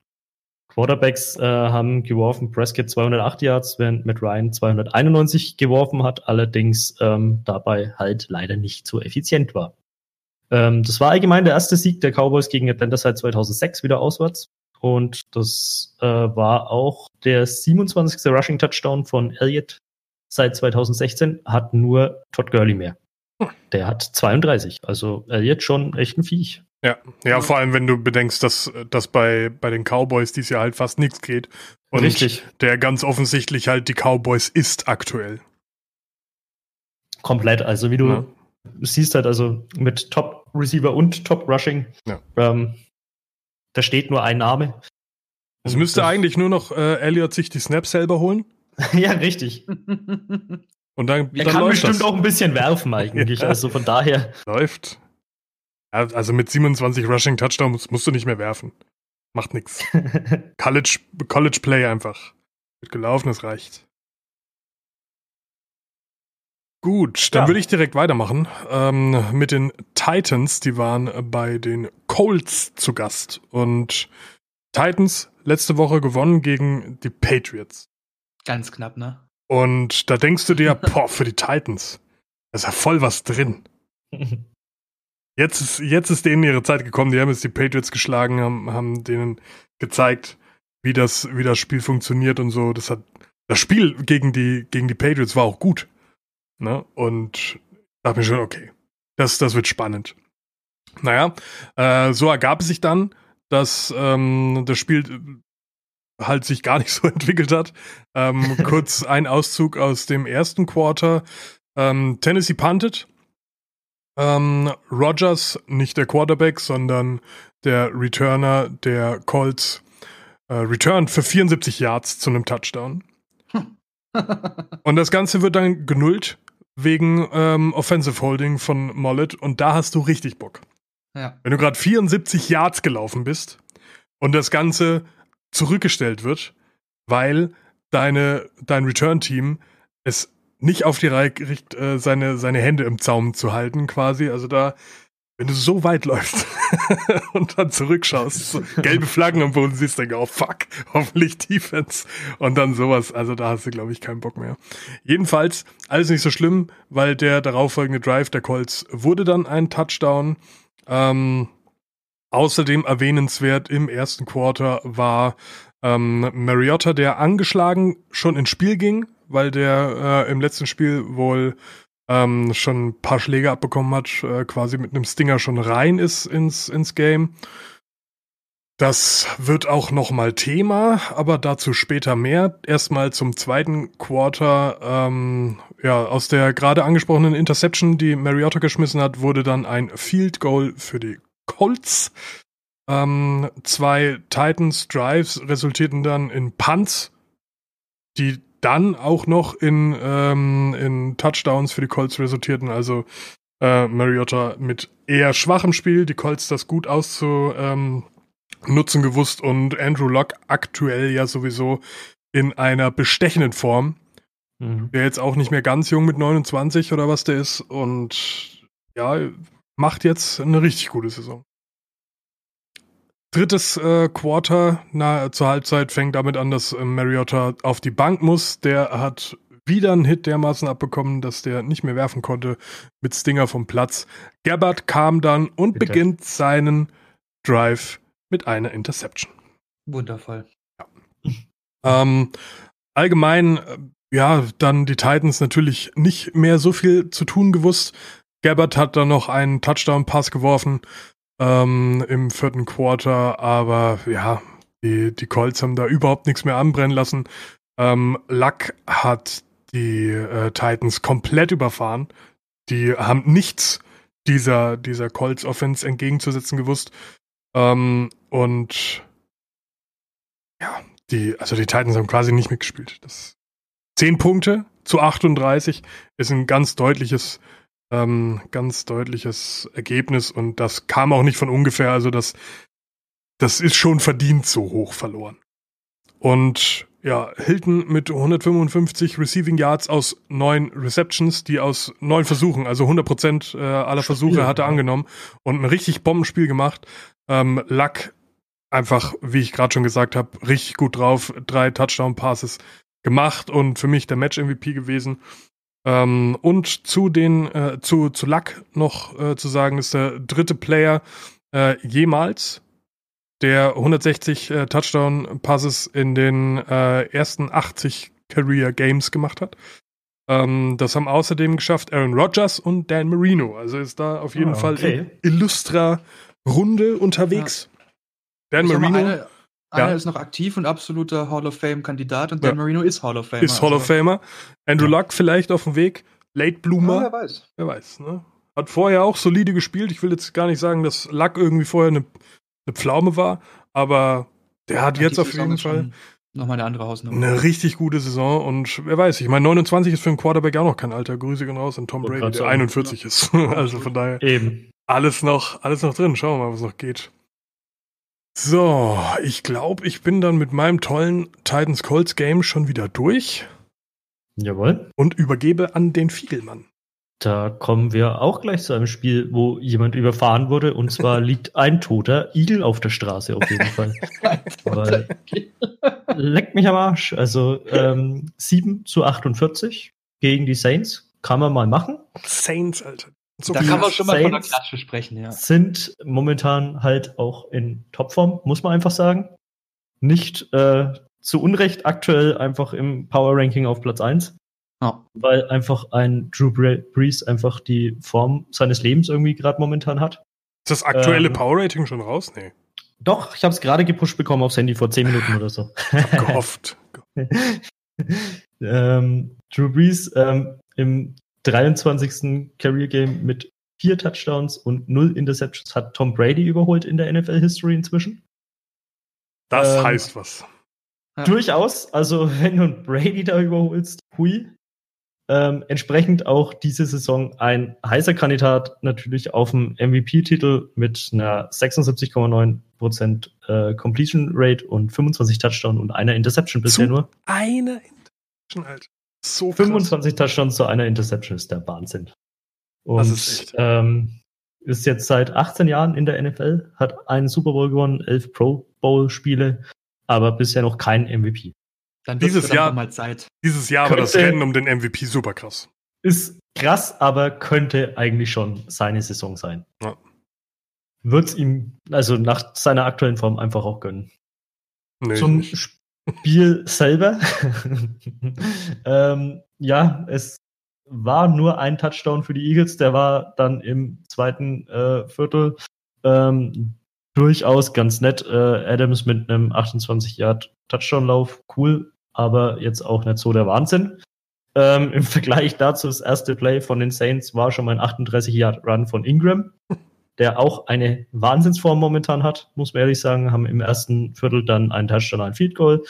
Quarterbacks äh, haben geworfen, Prescott 208 Yards, während Matt Ryan 291 geworfen hat, allerdings ähm, dabei halt leider nicht so effizient war. Ähm, das war allgemein der erste Sieg der Cowboys gegen Atlanta seit 2006 wieder auswärts. Und das äh, war auch der 27. Rushing Touchdown von Elliott seit 2016, hat nur Todd Gurley mehr. Hm. Der hat 32. Also Elliott schon echt ein Viech. Ja, ja, vor allem, wenn du bedenkst, dass, dass bei, bei den Cowboys dies Jahr halt fast nichts geht. Und Richtig. der ganz offensichtlich halt die Cowboys ist aktuell. Komplett. Also, wie du ja. siehst halt, also mit Top Receiver und Top Rushing, ja. ähm, da steht nur ein Name. Es müsste eigentlich nur noch äh, Elliot sich die Snaps selber holen. ja, richtig. Und dann, er dann kann bestimmt das. auch ein bisschen werfen eigentlich. Ja. Also von daher. Läuft. Also mit 27 Rushing Touchdowns musst du nicht mehr werfen. Macht nichts. College, College Play einfach. Wird gelaufen, es reicht. Gut, dann ja. würde ich direkt weitermachen ähm, mit den Titans. Die waren bei den Colts zu Gast. Und Titans letzte Woche gewonnen gegen die Patriots. Ganz knapp, ne? Und da denkst du dir, boah, für die Titans, da ist ja voll was drin. Jetzt ist, jetzt ist denen ihre Zeit gekommen. Die haben jetzt die Patriots geschlagen, haben, haben denen gezeigt, wie das, wie das Spiel funktioniert und so. Das hat, das Spiel gegen die, gegen die Patriots war auch gut. Ne? Und da habe ich schon, okay, das, das wird spannend. Naja, äh, so ergab es sich dann, dass ähm, das Spiel halt sich gar nicht so entwickelt hat. Ähm, kurz ein Auszug aus dem ersten Quarter. Ähm, Tennessee punted ähm, Rogers, nicht der Quarterback, sondern der Returner der Colts, äh, returned für 74 Yards zu einem Touchdown. und das Ganze wird dann genullt wegen ähm, Offensive Holding von Mollet und da hast du richtig Bock. Ja. Wenn du gerade 74 Yards gelaufen bist und das Ganze zurückgestellt wird, weil deine, dein Return-Team es nicht auf die Reihe kriegt, äh, seine, seine Hände im Zaum zu halten, quasi. Also da, wenn du so weit läufst und dann zurückschaust, so gelbe Flaggen am Boden siehst, dann oh fuck, hoffentlich Defense und dann sowas. Also da hast du, glaube ich, keinen Bock mehr. Jedenfalls, alles nicht so schlimm, weil der darauffolgende Drive der Colts wurde dann ein Touchdown. Ähm, außerdem erwähnenswert im ersten Quarter war ähm, Mariotta, der angeschlagen schon ins Spiel ging, weil der äh, im letzten Spiel wohl ähm, schon ein paar Schläge abbekommen hat, äh, quasi mit einem Stinger schon rein ist ins, ins Game. Das wird auch nochmal Thema, aber dazu später mehr. Erstmal zum zweiten Quarter. Ähm, ja, aus der gerade angesprochenen Interception, die Mariota geschmissen hat, wurde dann ein Field Goal für die Colts. Ähm, zwei Titans Drives resultierten dann in Punts, die dann auch noch in, ähm, in Touchdowns für die Colts resultierten. Also äh, Mariota mit eher schwachem Spiel, die Colts das gut auszunutzen ähm, gewusst und Andrew Locke aktuell ja sowieso in einer bestechenden Form. Mhm. Der jetzt auch nicht mehr ganz jung mit 29 oder was der ist und ja, macht jetzt eine richtig gute Saison. Drittes äh, Quarter na, zur Halbzeit fängt damit an, dass äh, Mariota auf die Bank muss. Der hat wieder einen Hit dermaßen abbekommen, dass der nicht mehr werfen konnte mit Stinger vom Platz. Gabbard kam dann und Bitte. beginnt seinen Drive mit einer Interception. Wundervoll. Ja. ähm, allgemein, äh, ja, dann die Titans natürlich nicht mehr so viel zu tun gewusst. Gabbard hat dann noch einen Touchdown-Pass geworfen ähm, im vierten Quarter, aber ja, die, die Colts haben da überhaupt nichts mehr anbrennen lassen. Ähm, Luck hat die äh, Titans komplett überfahren. Die haben nichts dieser, dieser Colts Offense entgegenzusetzen gewusst. Ähm, und ja, die, also die Titans haben quasi nicht mitgespielt. Das 10 Punkte zu 38 ist ein ganz deutliches, ähm, ganz deutliches Ergebnis und das kam auch nicht von ungefähr. Also das, das ist schon verdient so hoch verloren. Und ja, Hilton mit 155 Receiving Yards aus neun Receptions, die aus neun Versuchen, also 100 Prozent äh, aller Versuche Spiel, hat er angenommen und ein richtig Bombenspiel gemacht. Ähm, Luck einfach, wie ich gerade schon gesagt habe, richtig gut drauf. Drei Touchdown-Passes gemacht und für mich der Match-MVP gewesen. Ähm, und zu den, äh, zu, zu Luck noch äh, zu sagen, ist der dritte Player äh, jemals der 160 äh, Touchdown-Passes in den äh, ersten 80 Career Games gemacht hat. Ähm, das haben außerdem geschafft Aaron Rodgers und Dan Marino. Also ist da auf jeden oh, Fall in illustrer Runde unterwegs. Ja. Dan Marino. Eine, einer ja. ist noch aktiv und absoluter Hall of Fame-Kandidat und Dan ja. Marino ist Hall of Famer. Ist Hall of also Famer. Andrew Luck vielleicht auf dem Weg. Late Bloomer. wer weiß. Wer weiß, ne? Hat vorher auch solide gespielt. Ich will jetzt gar nicht sagen, dass Luck irgendwie vorher eine eine Pflaume war, aber der hat ja, jetzt auf jeden Fall nochmal eine andere Hausnummer. Eine richtig gute Saison und wer weiß, ich meine, 29 ist für einen Quarterback auch noch kein Alter. Grüße gehen raus an Tom Brady, der 41 ja. ist. also von daher. Eben. Alles noch, alles noch drin. Schauen wir mal, was noch geht. So, ich glaube, ich bin dann mit meinem tollen Titans Colts Game schon wieder durch. Jawohl. Und übergebe an den Fiegelmann. Da kommen wir auch gleich zu einem Spiel, wo jemand überfahren wurde. Und zwar liegt ein toter Igel auf der Straße auf jeden Fall. Weil, leck mich am Arsch. Also ähm, 7 zu 48 gegen die Saints. Kann man mal machen. Saints, Alter. So da kann man schon mal Saints von der Klatsche sprechen, ja. Sind momentan halt auch in Topform, muss man einfach sagen. Nicht äh, zu Unrecht aktuell einfach im Power Ranking auf Platz 1. Ja. Weil einfach ein Drew Brees einfach die Form seines Lebens irgendwie gerade momentan hat. Ist das aktuelle ähm, Power Rating schon raus? Nee. Doch, ich habe es gerade gepusht bekommen aufs Handy vor 10 Minuten oder so. Ich hab gehofft. ähm, Drew Brees ähm, im 23. Career Game mit vier Touchdowns und null Interceptions hat Tom Brady überholt in der NFL History inzwischen. Das ähm, heißt was. Durchaus. Also, wenn du Brady da überholst, hui. Ähm, entsprechend auch diese Saison ein heißer Kandidat natürlich auf dem MVP-Titel mit einer 76,9% äh, Completion Rate und 25 Touchdown und einer Interception bisher nur. Eine Interception, Alter. So 25 Touchdowns zu einer Interception ist der Wahnsinn. Und das ist, echt. Ähm, ist jetzt seit 18 Jahren in der NFL, hat einen Super Bowl gewonnen, elf Pro Bowl-Spiele, aber bisher noch kein MVP. Dann dieses Jahr mal Zeit. Dieses Jahr war das Rennen um den MVP super krass. Ist krass, aber könnte eigentlich schon seine Saison sein. Ja. Wird's ihm also nach seiner aktuellen Form einfach auch gönnen. Nee, Zum nicht. Spiel selber. ähm, ja, es war nur ein Touchdown für die Eagles. Der war dann im zweiten äh, Viertel ähm, durchaus ganz nett. Äh, Adams mit einem 28 Yard Touchdown-Lauf, cool aber jetzt auch nicht so der Wahnsinn. Ähm, Im Vergleich dazu, das erste Play von den Saints war schon mal ein 38-Yard-Run von Ingram, der auch eine Wahnsinnsform momentan hat, muss man ehrlich sagen, haben im ersten Viertel dann einen Touchdown, ein Field Goal.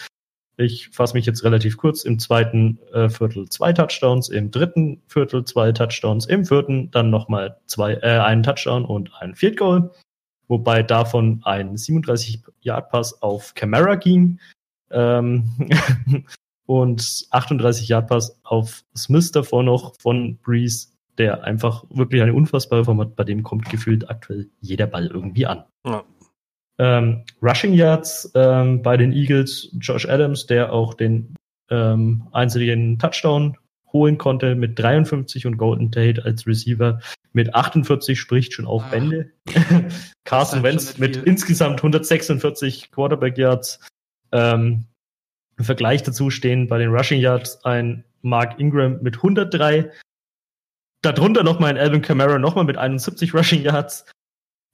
Ich fasse mich jetzt relativ kurz. Im zweiten äh, Viertel zwei Touchdowns, im dritten Viertel zwei Touchdowns, im vierten dann nochmal zwei, äh, einen Touchdown und ein Field Goal. Wobei davon ein 37-Yard-Pass auf Camara ging, ähm, und 38 Yard Pass auf Smith davor noch von Breeze, der einfach wirklich eine unfassbare Form hat. Bei dem kommt gefühlt aktuell jeder Ball irgendwie an. Ja. Ähm, Rushing Yards ähm, bei den Eagles, Josh Adams, der auch den ähm, einzigen Touchdown holen konnte mit 53 und Golden Tate als Receiver mit 48 spricht schon auf Bände. Carson Wentz mit insgesamt 146 Quarterback Yards. Ähm, Im Vergleich dazu stehen bei den Rushing Yards ein Mark Ingram mit 103. Darunter nochmal ein Alvin Kamara nochmal mit 71 Rushing Yards.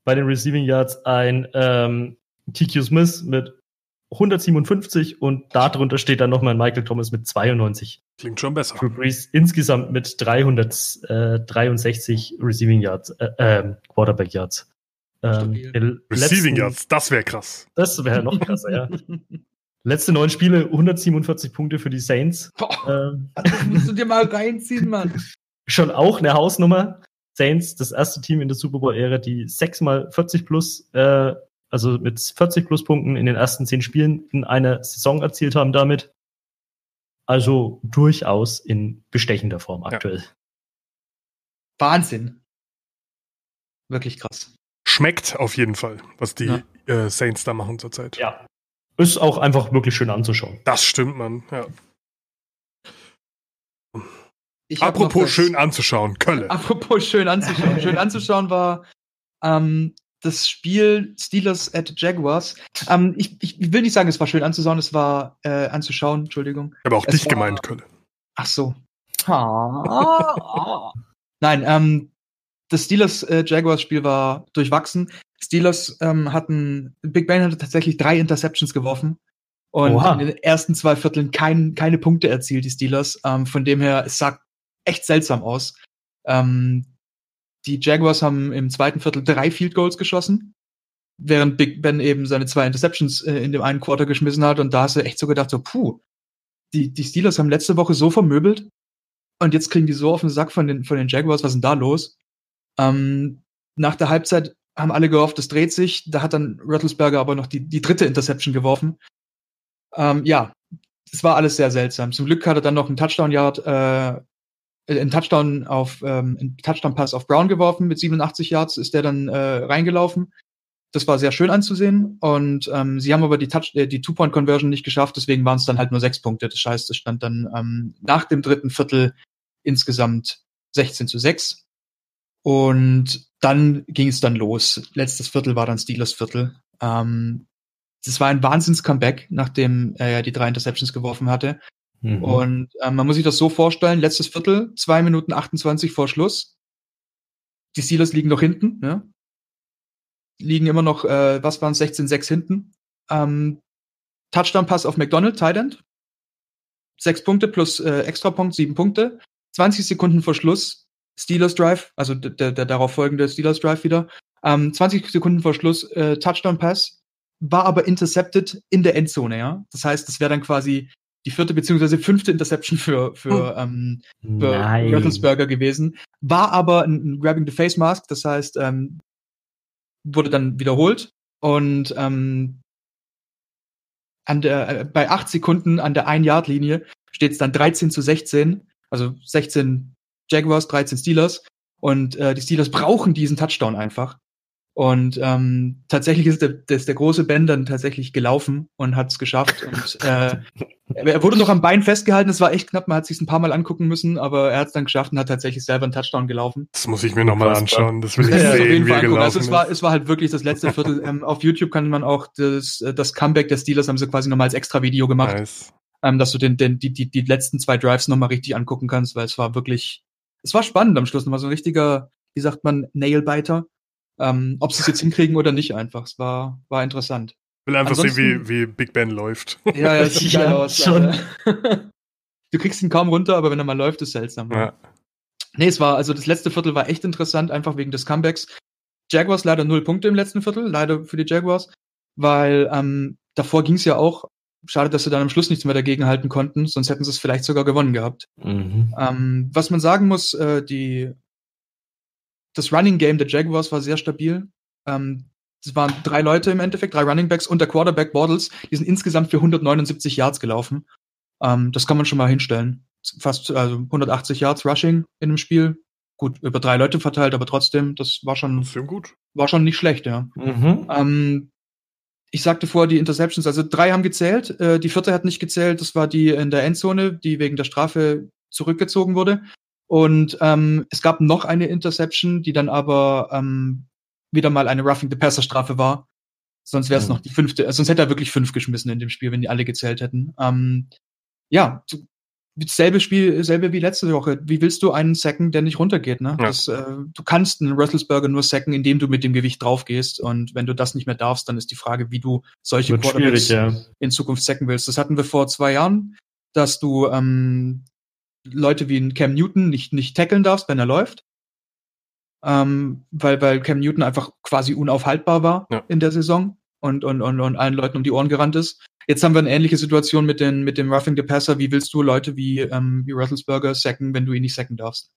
Bei den Receiving Yards ein ähm, TQ Smith mit 157 und darunter steht dann nochmal Michael Thomas mit 92. Klingt schon besser. Für Breeze insgesamt mit 363 Receiving Yards, äh, äh, Quarterback Yards. Ähm, Receiving Yards, das wäre krass. Das wäre noch krasser, ja. Letzte neun Spiele, 147 Punkte für die Saints. Boah, ähm, das musst du dir mal reinziehen, Mann. Schon auch eine Hausnummer. Saints, das erste Team in der Super Bowl-Ära, die sechsmal 40 plus äh, also mit 40 Pluspunkten in den ersten zehn Spielen in einer Saison erzielt haben damit. Also durchaus in bestechender Form aktuell. Ja. Wahnsinn. Wirklich krass. Schmeckt auf jeden Fall, was die ja. äh, Saints da machen zurzeit. Ja. Ist auch einfach wirklich schön anzuschauen. Das stimmt, man. Ja. Apropos schön anzuschauen, Kölle. Apropos schön anzuschauen. schön anzuschauen war ähm, das Spiel Steelers at Jaguars. Ähm, ich, ich will nicht sagen, es war schön anzuschauen, es war äh, anzuschauen, Entschuldigung. Aber auch es dich war, gemeint, Kölle. Ach so. Nein, ähm, das Steelers äh, Jaguars Spiel war durchwachsen. Steelers ähm, hatten, Big Ben hatte tatsächlich drei Interceptions geworfen und Oha. in den ersten zwei Vierteln kein, keine Punkte erzielt, die Steelers. Ähm, von dem her, es sah echt seltsam aus. Ähm, die Jaguars haben im zweiten Viertel drei Field Goals geschossen, während Big Ben eben seine zwei Interceptions äh, in dem einen Quarter geschmissen hat. Und da hast du echt so gedacht, so, puh, die, die Steelers haben letzte Woche so vermöbelt und jetzt kriegen die so auf den Sack von den, von den Jaguars, was ist denn da los? Ähm, nach der Halbzeit haben alle gehofft, es dreht sich. Da hat dann Rattlesberger aber noch die, die dritte Interception geworfen. Ähm, ja, es war alles sehr seltsam. Zum Glück hat er dann noch einen Touchdown-Yard äh, einen Touchdown auf ähm, einen Touchdown Pass auf Brown geworfen mit 87 Yards ist der dann äh, reingelaufen. Das war sehr schön anzusehen und ähm, sie haben aber die Touch äh, die Two Point Conversion nicht geschafft, deswegen waren es dann halt nur sechs Punkte. Das heißt, es stand dann ähm, nach dem dritten Viertel insgesamt 16 zu 6 und dann ging es dann los. Letztes Viertel war dann Steelers Viertel. Ähm, das war ein Wahnsinns-Comeback, nachdem er ja die drei Interceptions geworfen hatte. Mhm. Und äh, man muss sich das so vorstellen, letztes Viertel, zwei Minuten 28 vor Schluss. Die Steelers liegen noch hinten, ja? Liegen immer noch, äh, was waren es, 16-6 hinten. Ähm, Touchdown-Pass auf McDonald, Tight End. Sechs Punkte plus äh, Extrapunkt, sieben Punkte. 20 Sekunden vor Schluss, Steelers Drive, also der, der darauf folgende Steelers Drive wieder. Ähm, 20 Sekunden vor Schluss, äh, Touchdown-Pass, war aber intercepted in der Endzone, ja. Das heißt, das wäre dann quasi die vierte beziehungsweise fünfte Interception für, für, hm. ähm, für Rattlesberger gewesen. War aber ein, ein, Grabbing the Face Mask, das heißt, ähm, wurde dann wiederholt und ähm, an der, äh, bei acht Sekunden an der Ein-Yard-Linie steht es dann 13 zu 16, also 16 Jaguars, 13 Steelers und äh, die Steelers brauchen diesen Touchdown einfach. Und ähm, tatsächlich ist der, ist der große Ben dann tatsächlich gelaufen und hat es geschafft. Und äh, er wurde noch am Bein festgehalten. Es war echt knapp. Man hat sich ein paar Mal angucken müssen, aber er hat es dann geschafft und hat tatsächlich selber einen Touchdown gelaufen. Das muss ich mir nochmal anschauen. Das will ich ja, sehen, wie er gelaufen also es war, es war halt wirklich das letzte Viertel. ähm, auf YouTube kann man auch das, das Comeback der Steelers haben sie quasi nochmal als extra Video gemacht. Nice. Ähm, dass du den, den, die, die, die letzten zwei Drives nochmal richtig angucken kannst, weil es war wirklich, es war spannend am Schluss nochmal so ein richtiger, wie sagt man, Nailbiter. Ähm, ob sie es jetzt hinkriegen oder nicht einfach. Es war, war interessant. Ich will einfach Ansonsten, sehen, wie, wie Big Ben läuft. Ja, ja, sieht geil aus. Schon. du kriegst ihn kaum runter, aber wenn er mal läuft, ist seltsam. Ja. Nee, es war, also das letzte Viertel war echt interessant, einfach wegen des Comebacks. Jaguars leider null Punkte im letzten Viertel, leider für die Jaguars, weil ähm, davor ging es ja auch. Schade, dass sie dann am Schluss nichts mehr dagegen halten konnten, sonst hätten sie es vielleicht sogar gewonnen gehabt. Mhm. Ähm, was man sagen muss, äh, die das Running Game der Jaguars war sehr stabil. Ähm, es waren drei Leute im Endeffekt, drei Running Backs und der Quarterback Bortles, die sind insgesamt für 179 Yards gelaufen. Ähm, das kann man schon mal hinstellen. Fast also 180 Yards Rushing in dem Spiel. Gut, über drei Leute verteilt, aber trotzdem, das war schon, Sehr gut. war schon nicht schlecht, ja. Mhm. Ähm, ich sagte vorher die Interceptions, also drei haben gezählt, äh, die vierte hat nicht gezählt, das war die in der Endzone, die wegen der Strafe zurückgezogen wurde. Und ähm, es gab noch eine Interception, die dann aber ähm, wieder mal eine Roughing the Passer Strafe war. Sonst wäre es Mhm. noch die fünfte, äh, sonst hätte er wirklich fünf geschmissen in dem Spiel, wenn die alle gezählt hätten. Ähm, ja, selbe Spiel, selbe wie letzte Woche. Wie willst du einen sacken, der nicht runtergeht? Ne? Ja. Das, äh, du kannst einen Russelsberger nur sacken, indem du mit dem Gewicht draufgehst. Und wenn du das nicht mehr darfst, dann ist die Frage, wie du solche Wird Quarterbacks ja. in Zukunft sacken willst. Das hatten wir vor zwei Jahren, dass du ähm, Leute wie ein Cam Newton nicht, nicht tackeln darfst, wenn er läuft. Ähm, weil, weil Cam Newton einfach quasi unaufhaltbar war Ja. in der Saison und, und, und, und allen Leuten um die Ohren gerannt ist. Jetzt haben wir eine ähnliche Situation mit, den, mit dem Roughing the Passer. Wie willst du Leute wie, ähm, wie Russelsberger sacken, wenn du ihn nicht sacken darfst?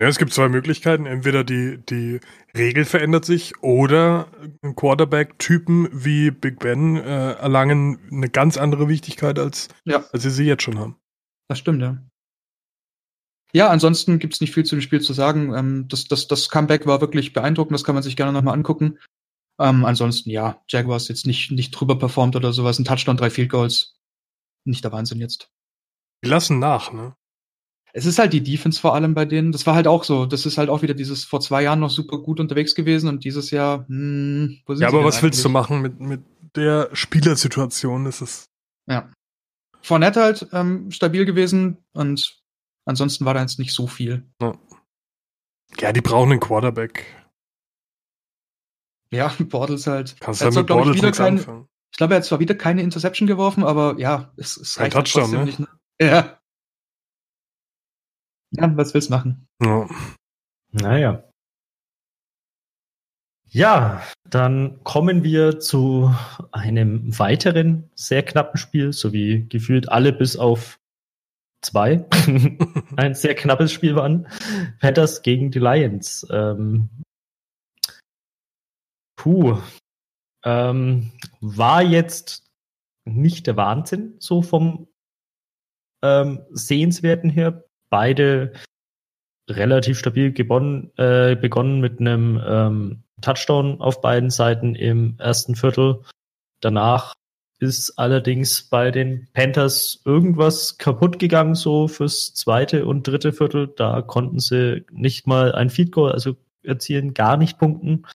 Ja, es gibt zwei Möglichkeiten. Entweder die, die Regel verändert sich oder Quarterback-Typen wie Big Ben äh, erlangen eine ganz andere Wichtigkeit, als, Ja. als sie sie jetzt schon haben. Das stimmt, ja. Ja, ansonsten gibt's nicht viel zu dem Spiel zu sagen. Ähm, das, das, das Comeback war wirklich beeindruckend, das kann man sich gerne nochmal angucken. Ähm, ansonsten, ja, Jaguars jetzt nicht, nicht drüber performt oder sowas. Ein Touchdown, drei Field Goals. Nicht der Wahnsinn jetzt. Die lassen nach, ne? Es ist halt die Defense vor allem bei denen. Das war halt auch so. Das ist halt auch wieder dieses vor zwei Jahren noch super gut unterwegs gewesen und dieses Jahr, hm, wo sind Ja, aber was willst du eigentlich? machen mit, mit der Spielersituation? Das ist Ja. Fournette halt ähm, stabil gewesen und ansonsten war da jetzt nicht so viel. ja, die brauchen einen Quarterback. Ja, Bortles halt. Kannst du zwar, mit Bortles wieder kein- anfangen. Ich glaube, er hat zwar wieder keine Interception geworfen, aber ja, es, es Kein reicht halt Touchdown, trotzdem ne? nicht. Ne? Ja. Ja, was willst du machen? Ja. Naja. Ja, dann kommen wir zu einem weiteren sehr knappen Spiel, so wie gefühlt alle bis auf zwei ein sehr knappes Spiel waren. Panthers gegen die Lions. Ähm, puh. Ähm, war jetzt nicht der Wahnsinn, so vom ähm, Sehenswerten her. Beide relativ stabil gewonnen, äh, begonnen mit einem ähm, Touchdown auf beiden Seiten im ersten Viertel. Danach ist allerdings bei den Panthers irgendwas kaputt gegangen, so fürs zweite und dritte Viertel. Da konnten sie nicht mal ein Feed Goal, also erzielen, gar nicht punkten.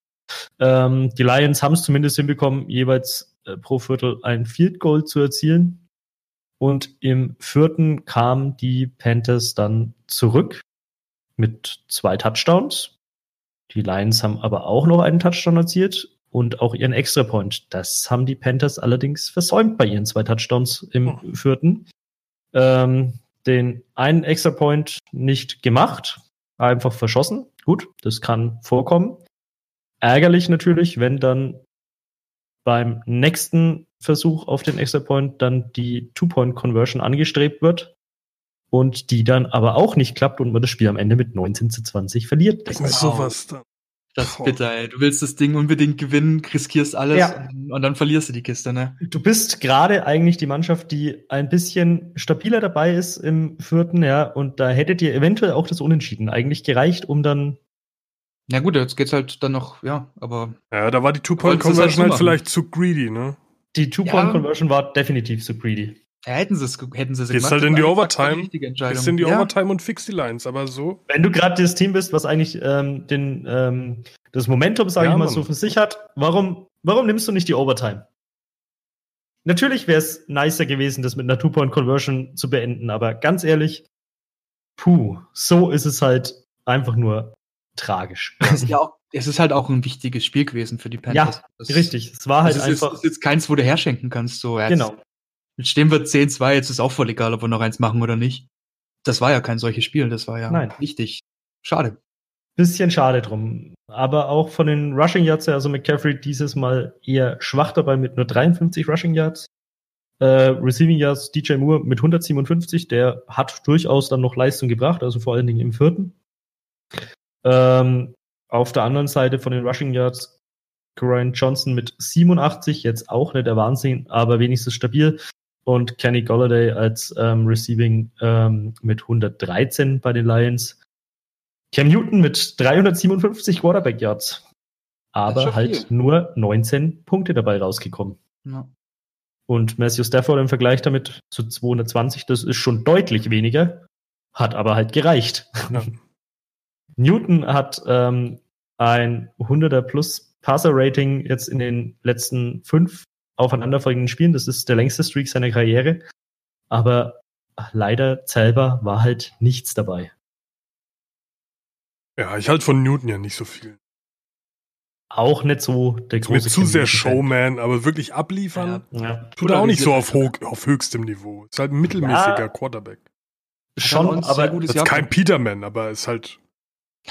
Ähm, die Lions haben es zumindest hinbekommen, jeweils äh, pro Viertel ein Field Goal zu erzielen. Und im vierten kamen die Panthers dann zurück mit zwei Touchdowns. Die Lions haben aber auch noch einen Touchdown erzielt und auch ihren Extrapoint. Das haben die Panthers allerdings versäumt bei ihren zwei Touchdowns im vierten. Ähm, den einen Extrapoint nicht gemacht, einfach verschossen. Gut, das kann vorkommen. Ärgerlich natürlich, wenn dann beim nächsten Versuch auf den Extrapoint dann die Two-Point-Conversion angestrebt wird und die dann aber auch nicht klappt und man das Spiel am Ende mit 19 zu 20 verliert. Das ist sowas dann. Das ist bitter, ey. Du willst das Ding unbedingt gewinnen, riskierst alles Ja. und, und dann verlierst du die Kiste, ne? Du bist gerade eigentlich die Mannschaft, die ein bisschen stabiler dabei ist im vierten, ja, und da hättet ihr eventuell auch das Unentschieden eigentlich gereicht, um dann Ja gut, jetzt geht's halt dann noch, ja, aber Ja, da war die es Two-Point-Conversion halt halt vielleicht zu greedy, ne? die Two-Point-Conversion war definitiv zu greedy. Ja, hätten sie es hätten sie es Gehst gemacht. halt das in die Overtime. Jetzt sind die ja. Overtime und fix die Lines, aber so. Wenn du gerade das Team bist, was eigentlich ähm, den, ähm, das Momentum, sage Ja, ich mal, Mann. so für sich hat, warum, warum nimmst du nicht die Overtime? Natürlich wäre es nicer gewesen, das mit einer Two-Point-Conversion zu beenden, aber ganz ehrlich, puh, so ist es halt einfach nur tragisch. Das ist ja auch, es ist halt auch ein wichtiges Spiel gewesen für die Panthers. Das- Richtig, es war halt Das ist, jetzt, einfach. ist jetzt keins, wo du herschenken kannst. So, ja, genau. Jetzt, stehen wir 10-2, jetzt ist auch voll egal, ob wir noch eins machen oder nicht. Das war ja kein solches Spiel, das war ja Nein. wichtig. Schade. Bisschen schade drum. Aber auch von den Rushing Yards her, also McCaffrey dieses Mal eher schwach dabei mit nur 53 Rushing Yards. Äh, Receiving Yards DJ Moore mit 157, der hat durchaus dann noch Leistung gebracht, also vor allen Dingen im vierten. Ähm, auf der anderen Seite von den Rushing Yards Ryan Johnson mit 87, jetzt auch nicht der Wahnsinn, aber wenigstens stabil. Und Kenny Golladay als ähm, Receiving ähm, mit 113 bei den Lions. Cam Newton mit 357 Quarterback Yards. Aber halt viel. nur 19 Punkte dabei rausgekommen. Ja. Und Matthew Stafford im Vergleich damit zu 220, das ist schon deutlich weniger, hat aber halt gereicht. Ja. Newton hat ähm, ein 100er plus Passer Rating jetzt in den letzten fünf aufeinanderfolgenden Spielen. Das ist der längste Streak seiner Karriere. Aber leider selber war halt nichts dabei. Ja, ich halte von Newton ja nicht so viel. Auch nicht so der große. Mir zu sehr Showman, aber wirklich abliefern ja, ja. tut er auch nicht so auf, hoch, auf höchstem Niveau. Ist halt ein mittelmäßiger ja, Quarterback. Schon, aber ist kein Peterman, aber ist halt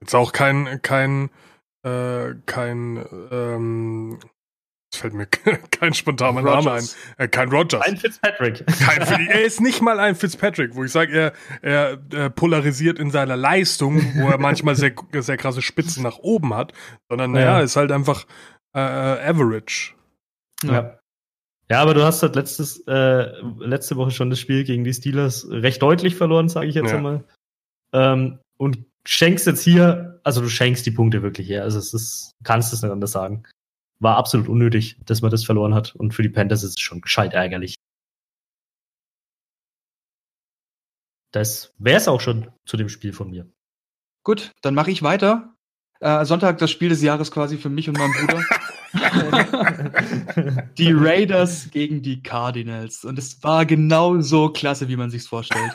ist auch kein kein äh, kein ähm, fällt mir kein spontaner Name ein. Äh, kein Rogers. Ein Fitzpatrick. Kein, er ist nicht mal ein Fitzpatrick, wo ich sage, er, er, er polarisiert in seiner Leistung, wo er manchmal sehr, sehr krasse Spitzen nach oben hat, sondern naja, ja. ist halt einfach äh, average. Ja. Ja, aber du hast halt letztes, äh, letzte Woche schon das Spiel gegen die Steelers recht deutlich verloren, sage ich jetzt ja. einmal. Ähm, und schenkst jetzt hier, also du schenkst die Punkte wirklich her. Also es ist, kannst es nicht anders sagen war absolut unnötig, dass man das verloren hat. Und für die Panthers ist es schon gescheit ärgerlich. Das wäre es auch schon zu dem Spiel von mir. Gut, dann mache ich weiter. Äh, Sonntag das Spiel des Jahres quasi für mich und meinen Bruder. die Raiders gegen die Cardinals. Und es war genau so klasse, wie man sich's vorstellt.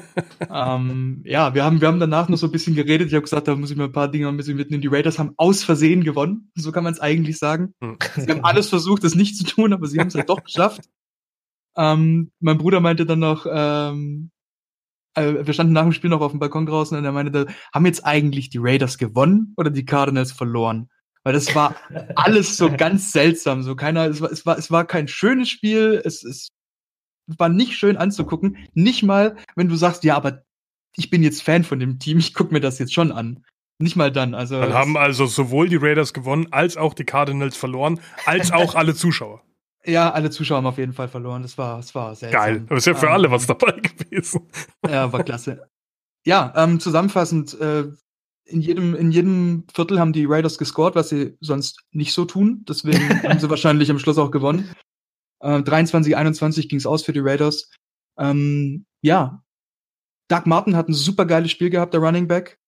ähm, ja, wir haben, wir haben danach noch so ein bisschen geredet. Ich habe gesagt, da muss ich mir ein paar Dinge ein bisschen mitnehmen. Die Raiders haben aus Versehen gewonnen. So kann man es eigentlich sagen. Hm. Sie haben alles versucht, das nicht zu tun, aber sie haben es halt doch geschafft. Ähm, mein Bruder meinte dann noch, ähm, äh, wir standen nach dem Spiel noch auf dem Balkon draußen und er meinte, haben jetzt eigentlich die Raiders gewonnen oder die Cardinals verloren? Weil das war alles so ganz seltsam. So keiner, es war, es war, es war kein schönes Spiel. Es, es war nicht schön anzugucken. Nicht mal, wenn du sagst, ja, aber ich bin jetzt Fan von dem Team, ich gucke mir das jetzt schon an. Nicht mal dann. Also dann haben also sowohl die Raiders gewonnen, als auch die Cardinals verloren, als auch alle Zuschauer. Ja, alle Zuschauer haben auf jeden Fall verloren. Das war, das war seltsam. Geil. Das ist ja für ähm, alle was dabei gewesen. Ja, war klasse. Ja, ähm, zusammenfassend, äh, in jedem, in jedem Viertel haben die Raiders gescored, was sie sonst nicht so tun. Deswegen haben sie wahrscheinlich am Schluss auch gewonnen. Äh, 23, 21 ging es aus für die Raiders. Ähm, ja, Doug Martin hat ein super geiles Spiel gehabt, der Running Back.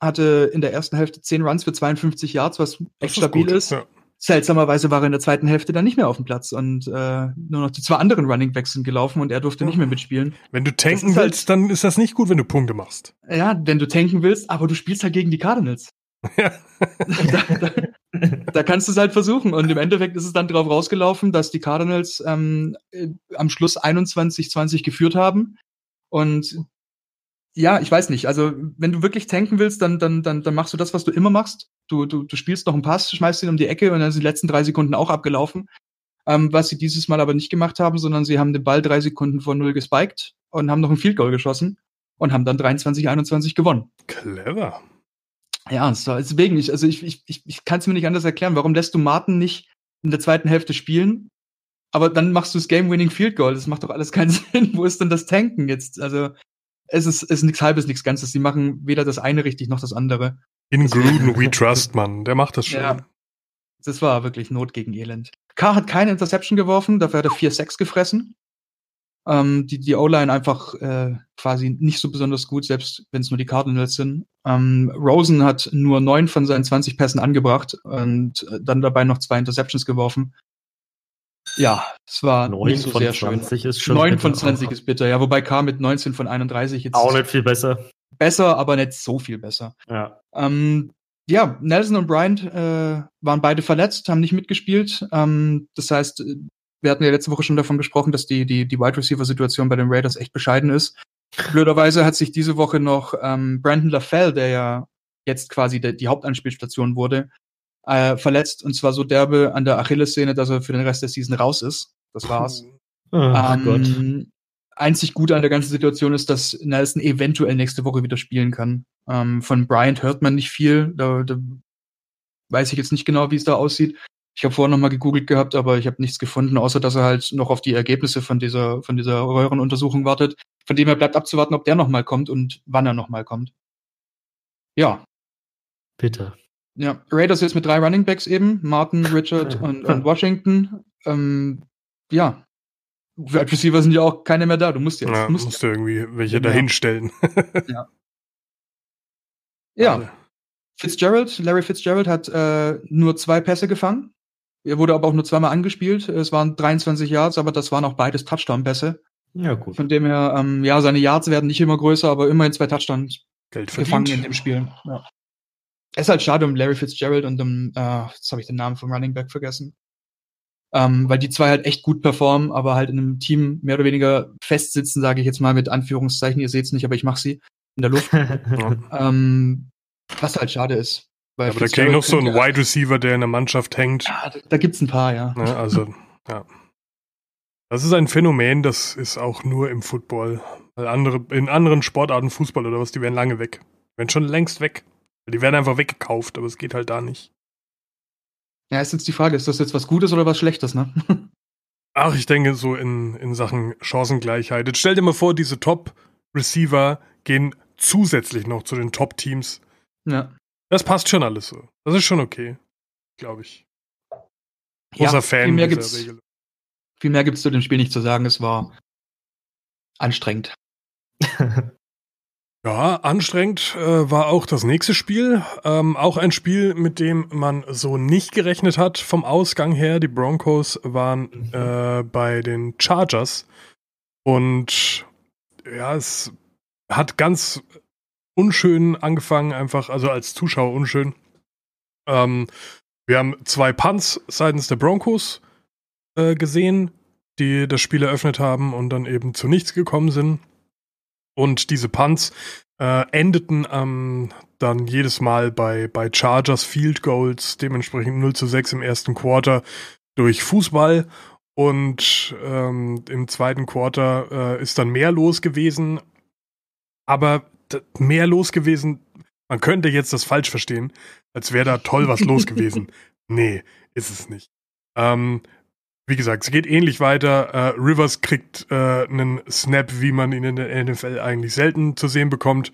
Hatte in der ersten Hälfte 10 Runs für 52 Yards, was echt stabil ist. ist. Ja. Seltsamerweise war er in der zweiten Hälfte dann nicht mehr auf dem Platz und äh, nur noch die zwei anderen Running Backs sind gelaufen und er durfte nicht mehr mitspielen. Wenn du tanken halt willst, dann ist das nicht gut, wenn du Punkte machst. Ja, wenn du tanken willst, aber du spielst halt gegen die Cardinals. Ja. da, da, da, kannst du es halt versuchen. Und im Endeffekt ist es dann darauf rausgelaufen, dass die Cardinals ähm, äh, am Schluss 21-20 geführt haben. Und ja, ich weiß nicht. Also, wenn du wirklich tanken willst, dann, dann, dann, dann machst du das, was du immer machst. Du, du, du spielst noch einen Pass, schmeißt ihn um die Ecke und dann sind die letzten drei Sekunden auch abgelaufen. Ähm, was sie dieses Mal aber nicht gemacht haben, sondern sie haben den Ball drei Sekunden vor Null gespiked und haben noch ein Field Goal geschossen und haben dann 23, 21 gewonnen. Clever. Ja, deswegen, ich, also ich, ich, ich, ich kann es mir nicht anders erklären. Warum lässt du Martin nicht in der zweiten Hälfte spielen? Aber dann machst du das Game-Winning Field Goal. Das macht doch alles keinen Sinn. Wo ist denn das Tanken jetzt? Also, es ist, ist nichts Halbes, nichts Ganzes. Sie machen weder das eine richtig noch das andere. In Gruden we trust, man. Der macht das schon. Ja, das war wirklich Not gegen Elend. K hat keine Interception geworfen, dafür hat er 4-6 gefressen. Ähm, die die O-Line einfach äh, quasi nicht so besonders gut, selbst wenn es nur die Cardinals sind. Ähm, Rosen hat nur neun von seinen 20 Pässen angebracht und äh, dann dabei noch zwei Interceptions geworfen. Ja, es war 9 nicht so sehr schön. Ist schon 9 von 20 ist bitter, ja, wobei K mit 19 von 31 jetzt. Auch nicht viel besser. Besser, aber nicht so viel besser. Ja. Ähm, ja, Nelson und Bryant äh, waren beide verletzt, haben nicht mitgespielt. Ähm, das heißt, wir hatten ja letzte Woche schon davon gesprochen, dass die, die, die Wide Receiver-Situation bei den Raiders echt bescheiden ist. Blöderweise hat sich diese Woche noch ähm, Brandon LaFell, der ja jetzt quasi de, die Hauptanspielstation wurde, äh, verletzt und zwar so derbe an der Achillessehne, dass er für den Rest der Season raus ist. Das war's. Oh, ähm, Gott. Einzig Gute an der ganzen Situation ist, dass Nelson eventuell nächste Woche wieder spielen kann. Ähm, von Bryant hört man nicht viel. Da, da weiß ich jetzt nicht genau, wie es da aussieht. Ich habe vorher noch mal gegoogelt gehabt, aber ich habe nichts gefunden, außer dass er halt noch auf die Ergebnisse von dieser, von dieser Röhrenuntersuchung wartet. Von dem her bleibt abzuwarten, ob der noch mal kommt und wann er noch mal kommt. Ja. Bitte. Ja, Raiders jetzt mit drei Running Backs eben, Martin, Richard und, und Washington. Ähm, ja, Wide Receiver sind ja auch keine mehr da. Du musst jetzt. Ja, musst, musst du irgendwie welche genau. dahinstellen. ja. Ja. Fitzgerald, Larry Fitzgerald hat äh, nur zwei Pässe gefangen. Er wurde aber auch nur zweimal angespielt. Es waren 23 Yards, aber das waren auch beides Touchdown-Pässe. Ja, gut. Von dem her, ähm, ja, seine Yards werden nicht immer größer, aber immerhin zwei Touchdowns Geld gefangen verdient. in dem Spiel. Ja. Es ist halt schade um Larry Fitzgerald und um, äh, jetzt habe ich den Namen vom Running Back vergessen. Ähm, weil die zwei halt echt gut performen, aber halt in einem Team mehr oder weniger festsitzen, sage ich jetzt mal mit Anführungszeichen. Ihr seht es nicht, aber ich mache sie in der Luft. ähm, was halt schade ist. Weil aber da kenne ich noch so einen Wide Receiver, der in der Mannschaft hängt. Ja, da, da gibt's ein paar, ja. ja. Also, ja. Das ist ein Phänomen, das ist auch nur im Football. Weil andere, in anderen Sportarten, Fußball oder was, die wären lange weg. Die wären schon längst weg. Die werden einfach weggekauft, aber es geht halt da nicht. Ja, ist jetzt die Frage, ist das jetzt was Gutes oder was Schlechtes, ne? Ach, ich denke so in, in Sachen Chancengleichheit. Jetzt stell dir mal vor, diese Top-Receiver gehen zusätzlich noch zu den Top-Teams. Ja. Das passt schon alles so. Das ist schon okay, glaube ich. Großer ja, Fan viel mehr dieser gibt's, Regel. Viel mehr gibt's zu dem Spiel nicht zu sagen. Es war anstrengend. Ja, anstrengend äh, war auch das nächste Spiel. Ähm, auch ein Spiel, mit dem man so nicht gerechnet hat vom Ausgang her. Die Broncos waren äh, bei den Chargers. Und ja, es hat ganz unschön angefangen, einfach, also als Zuschauer unschön. Ähm, wir haben zwei Punts seitens der Broncos äh, gesehen, die das Spiel eröffnet haben und dann eben zu nichts gekommen sind. Und diese Punts äh, endeten ähm, dann jedes Mal bei, bei Chargers Field Goals, dementsprechend 0 zu 6 im ersten Quarter durch Fußball. Und ähm, im zweiten Quarter äh, ist dann mehr los gewesen. Aber mehr los gewesen, man könnte jetzt das falsch verstehen, als wäre da toll was los gewesen. Nee, ist es nicht. Ähm, wie gesagt, es geht ähnlich weiter. Äh, Rivers kriegt äh, einen Snap, wie man ihn in der NFL eigentlich selten zu sehen bekommt.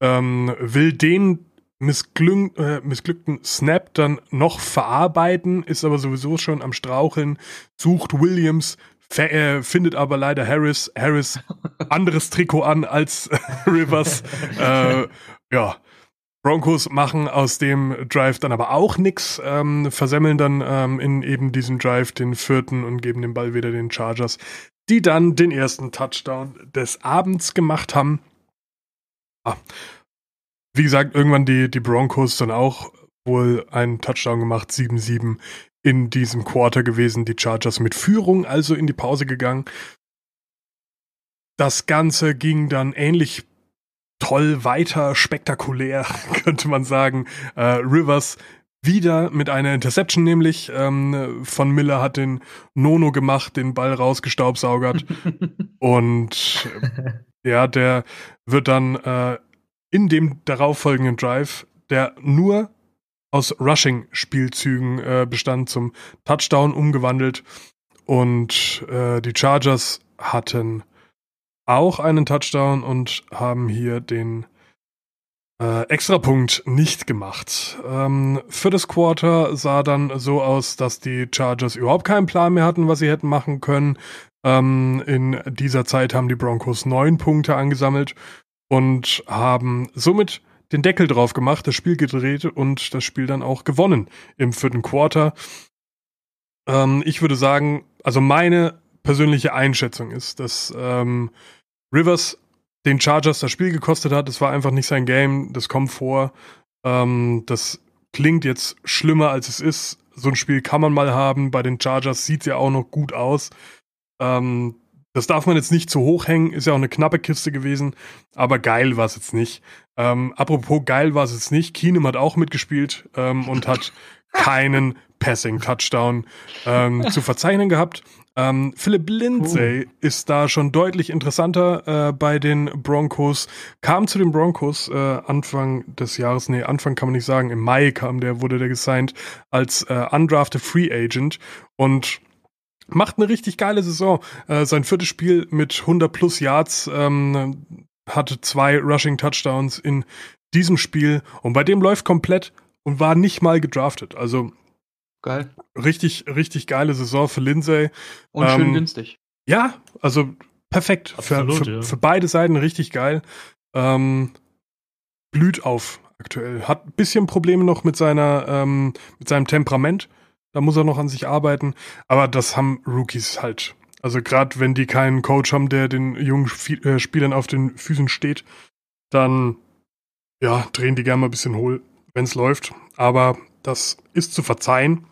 Ähm, will den äh, missglückten Snap dann noch verarbeiten, ist aber sowieso schon am Straucheln, sucht Williams, äh, findet aber leider Harris. Harris anderes Trikot an als Rivers. äh, ja, Broncos machen aus dem Drive dann aber auch nichts, ähm, versemmeln dann ähm, in eben diesem Drive den vierten und geben den Ball wieder den Chargers, die dann den ersten Touchdown des Abends gemacht haben. Ah. Wie gesagt, irgendwann die, die Broncos dann auch wohl einen Touchdown gemacht, 7-7 in diesem Quarter gewesen, die Chargers mit Führung also in die Pause gegangen. Das Ganze ging dann ähnlich toll weiter, spektakulär, könnte man sagen. Äh, Rivers wieder mit einer Interception nämlich. Ähm, von Miller hat den Nono gemacht, den Ball rausgestaubsaugert. und äh, ja, der wird dann äh, in dem darauffolgenden Drive, der nur aus Rushing-Spielzügen äh, bestand, zum Touchdown umgewandelt. Und äh, die Chargers hatten auch einen Touchdown und haben hier den äh, Extrapunkt nicht gemacht. Ähm, das Quarter sah dann so aus, dass die Chargers überhaupt keinen Plan mehr hatten, was sie hätten machen können. Ähm, in dieser Zeit haben die Broncos neun Punkte angesammelt und haben somit den Deckel drauf gemacht, das Spiel gedreht und das Spiel dann auch gewonnen im vierten Quarter. Ähm, ich würde sagen, also meine persönliche Einschätzung ist, dass ähm, Rivers den Chargers das Spiel gekostet hat. Es war einfach nicht sein Game. Das kommt vor. Ähm, das klingt jetzt schlimmer, als es ist. So ein Spiel kann man mal haben. Bei den Chargers sieht es ja auch noch gut aus. Ähm, das darf man jetzt nicht zu hoch hängen. Ist ja auch eine knappe Kiste gewesen. Aber geil war es jetzt nicht. Ähm, apropos geil war es jetzt nicht. Keenum hat auch mitgespielt ähm, und hat keinen Passing-Touchdown ähm, zu verzeichnen gehabt. Ähm, Philip Lindsay uh. ist da schon deutlich interessanter äh, bei den Broncos. Kam zu den Broncos äh, Anfang des Jahres, nee, Anfang kann man nicht sagen, im Mai kam der, wurde der gesigned als äh, undrafted Free Agent und macht eine richtig geile Saison. Äh, sein viertes Spiel mit 100 plus Yards, ähm, hatte zwei Rushing Touchdowns in diesem Spiel und bei dem läuft komplett und war nicht mal gedraftet. Also geil. Richtig, richtig geile Saison für Lindsay. Und ähm, schön günstig. Ja, also perfekt. Absolut, für, für, ja. für, beide Seiten richtig geil. Ähm, blüht auf aktuell. Hat ein bisschen Probleme noch mit seiner, ähm, mit seinem Temperament. Da muss er noch an sich arbeiten. Aber das haben Rookies halt. Also gerade wenn die keinen Coach haben, der den jungen äh, Spielern auf den Füßen steht, dann ja, drehen die gerne mal ein bisschen hohl, wenn es läuft. Aber das ist zu verzeihen.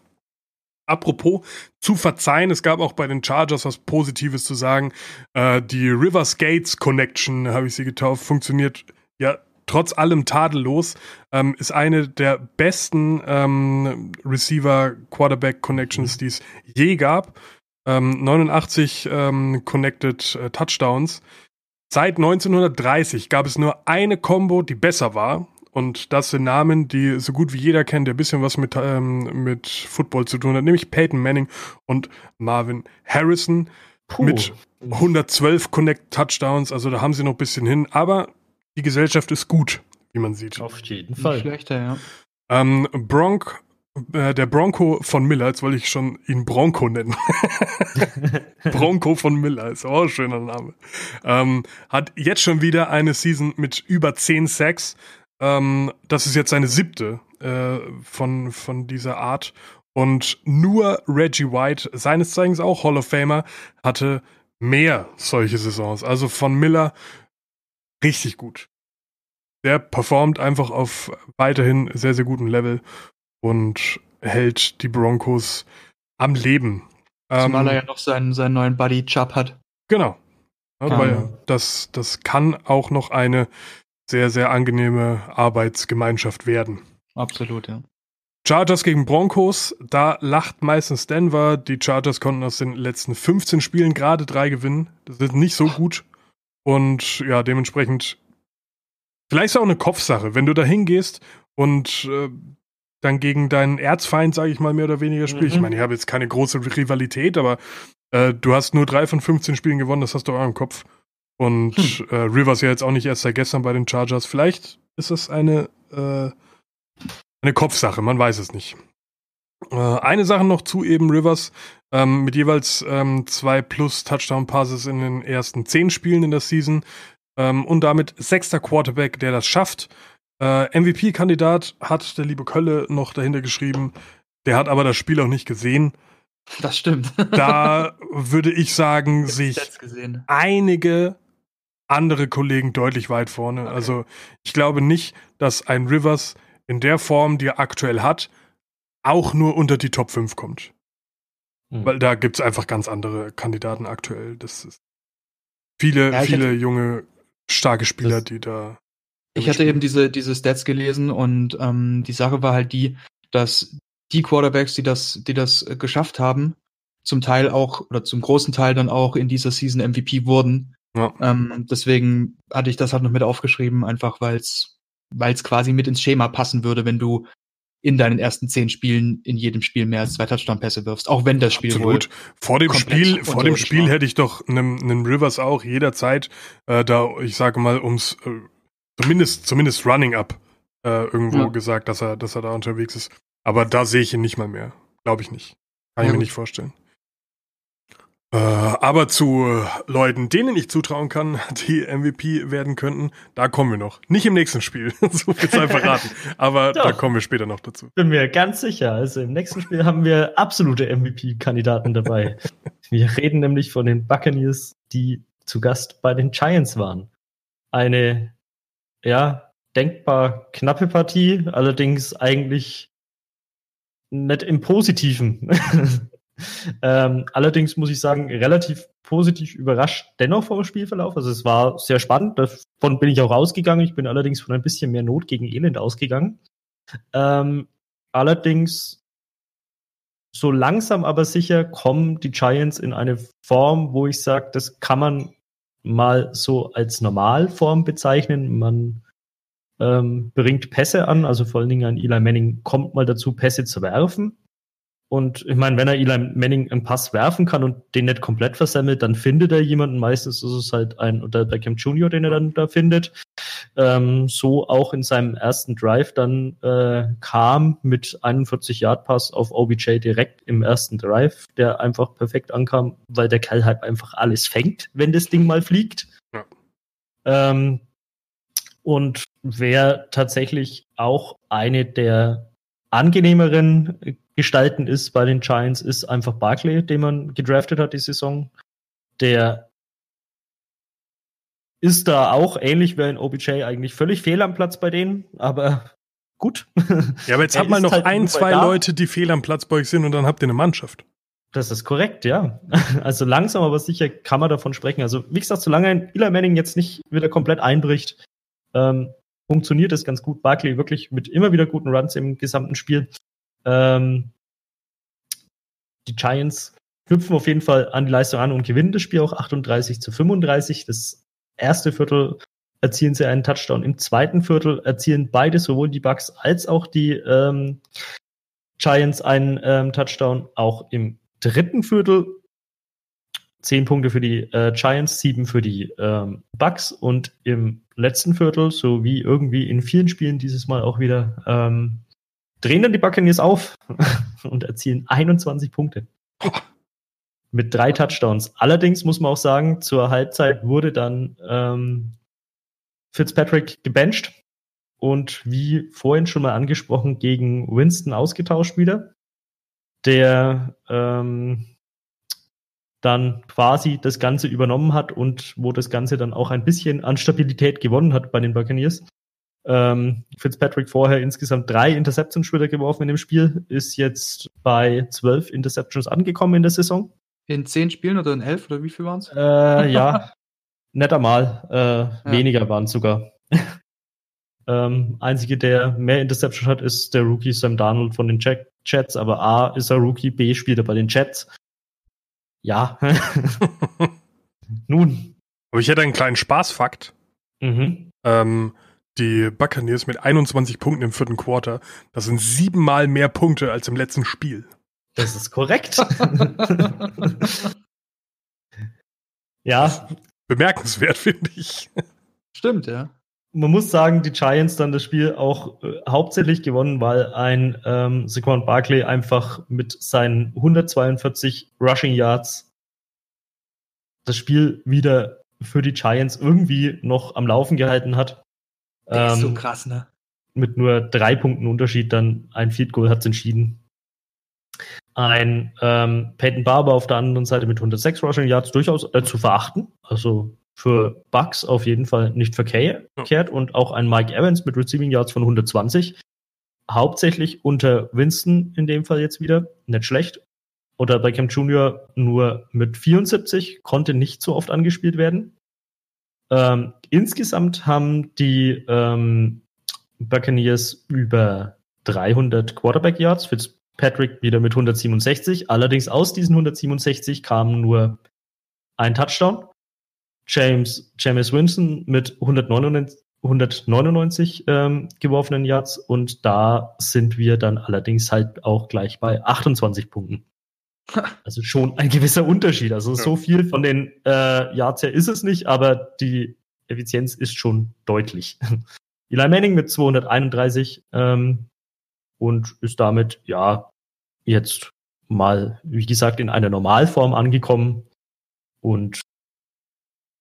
Apropos zu verzeihen, es gab auch bei den Chargers was Positives zu sagen. Äh, die River Skates Connection, habe ich sie getauft, funktioniert ja trotz allem tadellos. Ähm, ist eine der besten ähm, Receiver-Quarterback-Connections, die es je gab. Ähm, 89 ähm, Connected äh, Touchdowns. Seit 1930 gab es nur eine Combo, die besser war. Und das sind Namen, die so gut wie jeder kennt, der ein bisschen was mit, ähm, mit Football zu tun hat, nämlich Peyton Manning und Marvin Harrison Puh. mit 112 Connect Touchdowns. Also da haben sie noch ein bisschen hin. Aber die Gesellschaft ist gut, wie man sieht. Auf jeden Fall. schlechter, ja. Ähm, Bronk, äh, der Bronco von Miller, jetzt wollte ich schon ihn Bronco nennen. Bronco von Miller, ist auch ein schöner Name. Ähm, hat jetzt schon wieder eine Season mit über 10 Sacks. Ähm, das ist jetzt seine siebte äh, von, von dieser Art. Und nur Reggie White, seines Zeigens auch Hall of Famer, hatte mehr solche Saisons. Also von Miller richtig gut. Der performt einfach auf weiterhin sehr, sehr gutem Level und hält die Broncos am Leben. Zumal ähm, er ja noch seinen, seinen neuen Buddy Chubb hat. Genau. Ja, weil das, das kann auch noch eine sehr, sehr angenehme Arbeitsgemeinschaft werden. Absolut, ja. Chargers gegen Broncos, da lacht meistens Denver. Die Chargers konnten aus den letzten 15 Spielen gerade drei gewinnen. Das ist nicht so gut. Und ja, dementsprechend, vielleicht ist es auch eine Kopfsache, wenn du da hingehst und äh, dann gegen deinen Erzfeind, sage ich mal, mehr oder weniger spielst. Mhm. Ich meine, ich habe jetzt keine große Rivalität, aber äh, du hast nur drei von 15 Spielen gewonnen, das hast du auch im Kopf. Und hm. äh, Rivers ja jetzt auch nicht erst seit gestern bei den Chargers. Vielleicht ist es eine, äh, eine Kopfsache, man weiß es nicht. Äh, eine Sache noch zu eben Rivers, ähm, mit jeweils ähm, zwei plus Touchdown-Passes in den ersten zehn Spielen in der Season ähm, und damit sechster Quarterback, der das schafft. Äh, MVP-Kandidat hat der liebe Kölle noch dahinter geschrieben. Der hat aber das Spiel auch nicht gesehen. Das stimmt. Da würde ich sagen, sich einige andere Kollegen deutlich weit vorne. Okay. Also ich glaube nicht, dass ein Rivers in der Form, die er aktuell hat, auch nur unter die Top 5 kommt. Hm. Weil da gibt es einfach ganz andere Kandidaten aktuell. Das ist viele, ja, viele hatte, junge, starke Spieler, das, die da. Ich hatte spielen. eben diese, diese Stats gelesen und ähm, die Sache war halt die, dass die Quarterbacks, die das, die das geschafft haben, zum Teil auch oder zum großen Teil dann auch in dieser Season MVP wurden. Ja. Ähm, deswegen hatte ich das halt noch mit aufgeschrieben, einfach weil es weil es quasi mit ins Schema passen würde, wenn du in deinen ersten zehn Spielen in jedem Spiel mehr als zwei Touchdown-Pässe wirfst, auch wenn das Spiel Absolut. Vor dem Spiel, vor dem Spiel war. hätte ich doch einem, einem Rivers auch jederzeit äh, da, ich sage mal, ums äh, zumindest zumindest Running Up äh, irgendwo ja. gesagt, dass er, dass er da unterwegs ist. Aber da sehe ich ihn nicht mal mehr, glaube ich nicht. Kann ja. ich mir nicht vorstellen. Äh, aber zu Leuten, denen ich zutrauen kann, die MVP werden könnten, da kommen wir noch. Nicht im nächsten Spiel, so viel Zeit verraten. Aber Doch, da kommen wir später noch dazu. Bin mir ganz sicher. Also im nächsten Spiel haben wir absolute MVP-Kandidaten dabei. wir reden nämlich von den Buccaneers, die zu Gast bei den Giants waren. Eine, ja, denkbar knappe Partie, allerdings eigentlich nicht im Positiven. Ähm, allerdings muss ich sagen, relativ positiv überrascht dennoch vom Spielverlauf. Also es war sehr spannend. Davon bin ich auch rausgegangen. Ich bin allerdings von ein bisschen mehr Not gegen Elend ausgegangen. Ähm, allerdings so langsam aber sicher kommen die Giants in eine Form, wo ich sage, das kann man mal so als Normalform bezeichnen. Man ähm, bringt Pässe an, also vor allen Dingen an Eli Manning kommt mal dazu, Pässe zu werfen. Und ich meine, wenn er Eli Manning einen Pass werfen kann und den nicht komplett versemmelt, dann findet er jemanden. Meistens ist es halt ein oder Beckham Jr., den er dann da findet. Ähm, so auch in seinem ersten Drive dann äh, kam mit 41 Yard Pass auf OBJ direkt im ersten Drive, der einfach perfekt ankam, weil der Kerl halt einfach alles fängt, wenn das Ding mal fliegt. Ja. Ähm, und wer tatsächlich auch eine der angenehmeren Gestalten ist bei den Giants, ist einfach Barkley, den man gedraftet hat die Saison. Der ist da auch ähnlich wie ein OBJ eigentlich völlig fehl am Platz bei denen, aber gut. Ja, aber jetzt hat mal noch halt ein, zwei da. Leute, die fehl am Platz bei euch sind und dann habt ihr eine Mannschaft. Das ist korrekt, ja. Also langsam, aber sicher kann man davon sprechen. Also wie gesagt, solange ein Eli Manning jetzt nicht wieder komplett einbricht, ähm, funktioniert das ganz gut. Barkley wirklich mit immer wieder guten Runs im gesamten Spiel. Ähm, die Giants knüpfen auf jeden Fall an die Leistung an und gewinnen das Spiel auch 38 zu 35. Das erste Viertel erzielen sie einen Touchdown. Im zweiten Viertel erzielen beide, sowohl die Bucks als auch die ähm, Giants, einen ähm, Touchdown. Auch im dritten Viertel zehn Punkte für die äh, Giants, sieben für die ähm, Bucks und im letzten Viertel, so wie irgendwie in vielen Spielen dieses Mal auch wieder, ähm, drehen dann die Buccaneers auf und erzielen 21 Punkte. Mit drei Touchdowns. Allerdings muss man auch sagen, zur Halbzeit wurde dann ähm, Fitzpatrick gebencht und wie vorhin schon mal angesprochen, gegen Winston ausgetauscht wieder. Der ähm, dann quasi das Ganze übernommen hat und wo das Ganze dann auch ein bisschen an Stabilität gewonnen hat bei den Buccaneers. Ähm, Fitzpatrick vorher insgesamt drei Interceptions wieder geworfen in dem Spiel, ist jetzt bei zwölf Interceptions angekommen in der Saison. In zehn Spielen oder in elf oder wie viel waren es? Äh, ja, netter mal. Äh, ja. Weniger waren es sogar. ähm, einzige, der mehr Interceptions hat, ist der Rookie Sam Darnold von den Jets, aber A ist er Rookie, B spielt er bei den Jets. Ja. Nun. Aber ich hätte einen kleinen Spaßfakt. Mhm. Ähm, die Buccaneers mit 21 Punkten im vierten Quarter, das sind siebenmal mehr Punkte als im letzten Spiel. Das ist korrekt. ja. Bemerkenswert, finde ich. Stimmt, ja. Man muss sagen, die Giants dann das Spiel auch äh, hauptsächlich gewonnen, weil ein ähm, Saquon Barkley einfach mit seinen 142 Rushing Yards das Spiel wieder für die Giants irgendwie noch am Laufen gehalten hat. Das ist so ähm, krass, ne? Mit nur drei Punkten Unterschied dann ein Field Goal hat es entschieden. Ein ähm, Peyton Barber auf der anderen Seite mit 106 Rushing Yards durchaus äh, zu verachten. Also für Bucks auf jeden Fall nicht verkehrt. Ja. Und auch ein Mike Evans mit Receiving Yards von 120. Hauptsächlich unter Winston in dem Fall jetzt wieder. Nicht schlecht. Oder Beckham Jr. nur mit 74, konnte nicht so oft angespielt werden. Ähm, insgesamt haben die ähm, Buccaneers über 300 Quarterback Yards. Fitzpatrick wieder mit 167. Allerdings aus diesen 167 kamen nur ein Touchdown. James, James Winston mit 199, 199 ähm, geworfenen Yards und da sind wir dann allerdings halt auch gleich bei 28 Punkten. Also schon ein gewisser Unterschied. Also ja. so viel von den äh, Yards her ist es nicht, aber die Effizienz ist schon deutlich. Eli Manning mit 231 ähm, und ist damit ja jetzt mal, wie gesagt, in einer Normalform angekommen und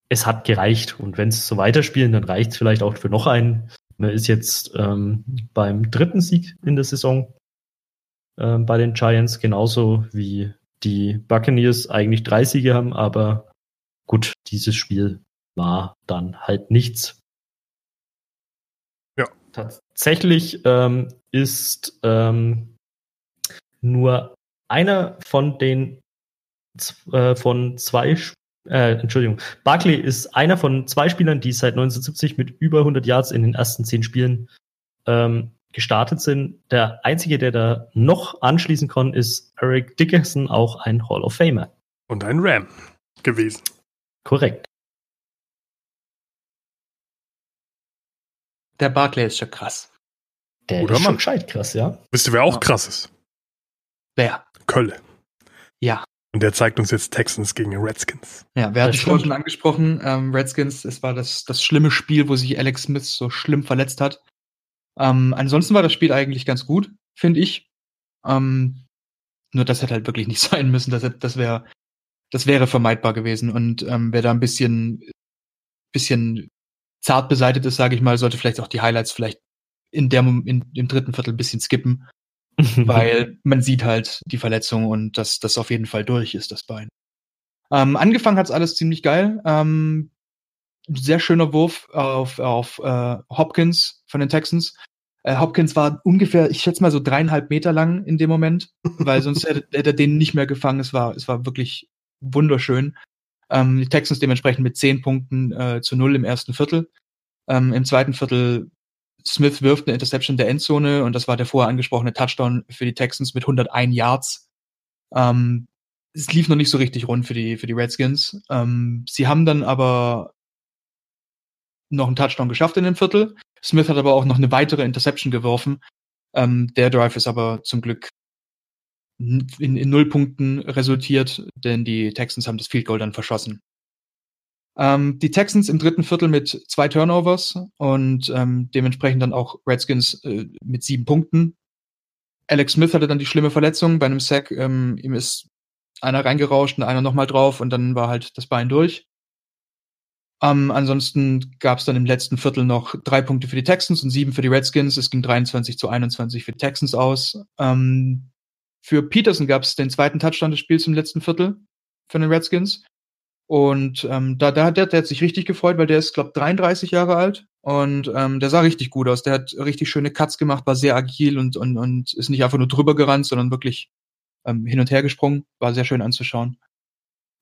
es hat gereicht. Und wenn es so weiterspielen, dann reicht es vielleicht auch für noch einen. Man ist jetzt ähm, beim dritten Sieg in der Saison äh, bei den Giants, genauso wie die Buccaneers eigentlich drei Siege haben, aber gut, dieses Spiel war dann halt nichts. Ja. Tatsächlich ähm, ist ähm, nur einer von den äh, von zwei äh, Entschuldigung, Barkley ist einer von zwei Spielern, die seit 1970 mit über 100 Yards in den ersten zehn Spielen ähm, gestartet sind. Der einzige, der da noch anschließen kann, ist Eric Dickerson, auch ein Hall of Famer. Und ein Ram gewesen. Korrekt. Der Barclay ist schon krass. Der Guter ist Mann. schon gescheit krass, ja. Wisst ihr, wer auch Ja. krass ist? Wer? Kölle. Ja. Und der zeigt uns jetzt Texans gegen Redskins. Ja, wir hatten Das es schon angesprochen. Ähm, Redskins, es war das, das schlimme Spiel, wo sich Alex Smith so schlimm verletzt hat. Ähm, ansonsten war das Spiel eigentlich ganz gut, finde ich. Ähm, nur das hätte halt wirklich nicht sein müssen. Das, hätte- das wäre das wäre vermeidbar gewesen. Und ähm, wer da ein bisschen, bisschen zart beseitigt ist, sage ich mal, sollte vielleicht auch die Highlights vielleicht in der in, im dritten Viertel ein bisschen skippen, weil man sieht halt die Verletzung und dass das auf jeden Fall durch ist, das Bein. Ähm, angefangen hat's alles ziemlich geil. Ähm, sehr schöner Wurf auf, auf äh, Hopkins von den Texans. Äh, Hopkins war ungefähr, ich schätze mal so dreieinhalb Meter lang in dem Moment, weil sonst hätte, hätte er den nicht mehr gefangen. Es war, es war wirklich wunderschön. Ähm, die Texans dementsprechend mit zehn Punkten äh, zu null im ersten Viertel. Ähm, Im zweiten Viertel Smith wirft eine Interception der Endzone und das war der vorher angesprochene Touchdown für die Texans mit 101 Yards. Ähm, es lief noch nicht so richtig rund für die, für die Redskins. Ähm, sie haben dann aber noch einen Touchdown geschafft in dem Viertel. Smith hat aber auch noch eine weitere Interception geworfen. Ähm, der Drive ist aber zum Glück in, in null Punkten resultiert, denn die Texans haben das Field Goal dann verschossen. Ähm, die Texans im dritten Viertel mit zwei Turnovers und ähm, dementsprechend dann auch Redskins äh, mit sieben Punkten. Alex Smith hatte dann die schlimme Verletzung bei einem Sack. Ähm, ihm ist einer reingerauscht und einer nochmal drauf und dann war halt das Bein durch. Ähm, ansonsten gab es dann im letzten Viertel noch drei Punkte für die Texans und sieben für die Redskins. Es ging 23 zu 21 für die Texans aus. Ähm, für Peterson gab es den zweiten Touchdown des Spiels im letzten Viertel für den Redskins. Und ähm, da, da hat der, der hat sich richtig gefreut, weil der ist, glaube 33 Jahre alt und ähm, der sah richtig gut aus. Der hat richtig schöne Cuts gemacht, war sehr agil und, und, und ist nicht einfach nur drüber gerannt, sondern wirklich ähm, hin und her gesprungen. War sehr schön anzuschauen.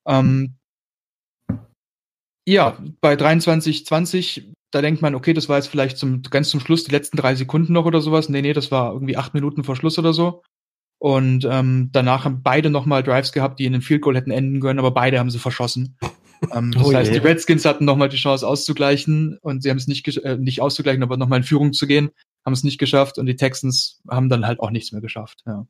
Ähm, ja, bei 23, 20, da denkt man, okay, das war jetzt vielleicht zum, ganz zum Schluss die letzten drei Sekunden noch oder sowas. Nee, nee, das war irgendwie acht Minuten vor Schluss oder so. Und ähm, danach haben beide nochmal Drives gehabt, die in einem Field Goal hätten enden können, aber beide haben sie verschossen. ähm, das Oh heißt, je. die Redskins hatten nochmal die Chance auszugleichen und sie haben es nicht, äh, nicht auszugleichen, aber nochmal in Führung zu gehen, haben es nicht geschafft und die Texans haben dann halt auch nichts mehr geschafft. Ja.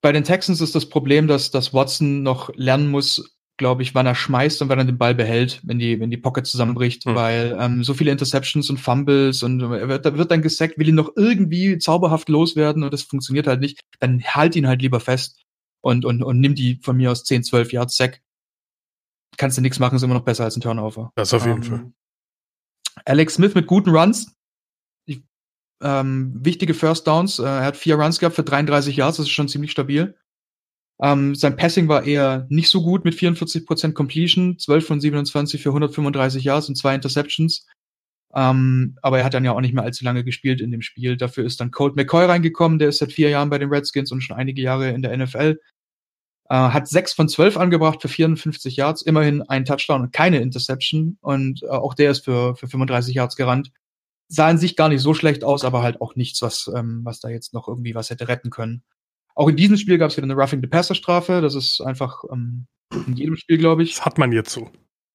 Bei den Texans ist das Problem, dass, dass Watson noch lernen muss, glaube ich, wann er schmeißt und wann er den Ball behält, wenn die, wenn die Pocket zusammenbricht, Hm. weil ähm, so viele Interceptions und Fumbles und er wird, er wird dann gesackt, will ihn noch irgendwie zauberhaft loswerden und das funktioniert halt nicht, dann halt ihn halt lieber fest und, und, und nimm die von mir aus 10, 12 Yards Sack. Kannst du nichts machen, ist immer noch besser als ein Turnover. Das auf jeden Ähm, Fall. Alex Smith mit guten Runs. Ich, ähm, wichtige First Downs. Äh, er hat vier Runs gehabt für 33 Yards, das ist schon ziemlich stabil. Ähm, sein Passing war eher nicht so gut mit 44% Completion, 12 von 27 für 135 Yards und zwei Interceptions. Ähm, aber er hat dann ja auch nicht mehr allzu lange gespielt in dem Spiel. Dafür ist dann Colt McCoy reingekommen, der ist seit vier Jahren bei den Redskins und schon einige Jahre in der NFL. Äh, hat sechs von zwölf angebracht für 54 Yards, immerhin ein Touchdown und keine Interception. Und äh, auch der ist für, für 35 Yards gerannt. Sah in sich gar nicht so schlecht aus, aber halt auch nichts, was, ähm, was da jetzt noch irgendwie was hätte retten können. Auch in diesem Spiel gab es wieder eine Roughing the Passer Strafe. Das ist einfach ähm, in jedem Spiel, glaube ich. Das hat man jetzt so.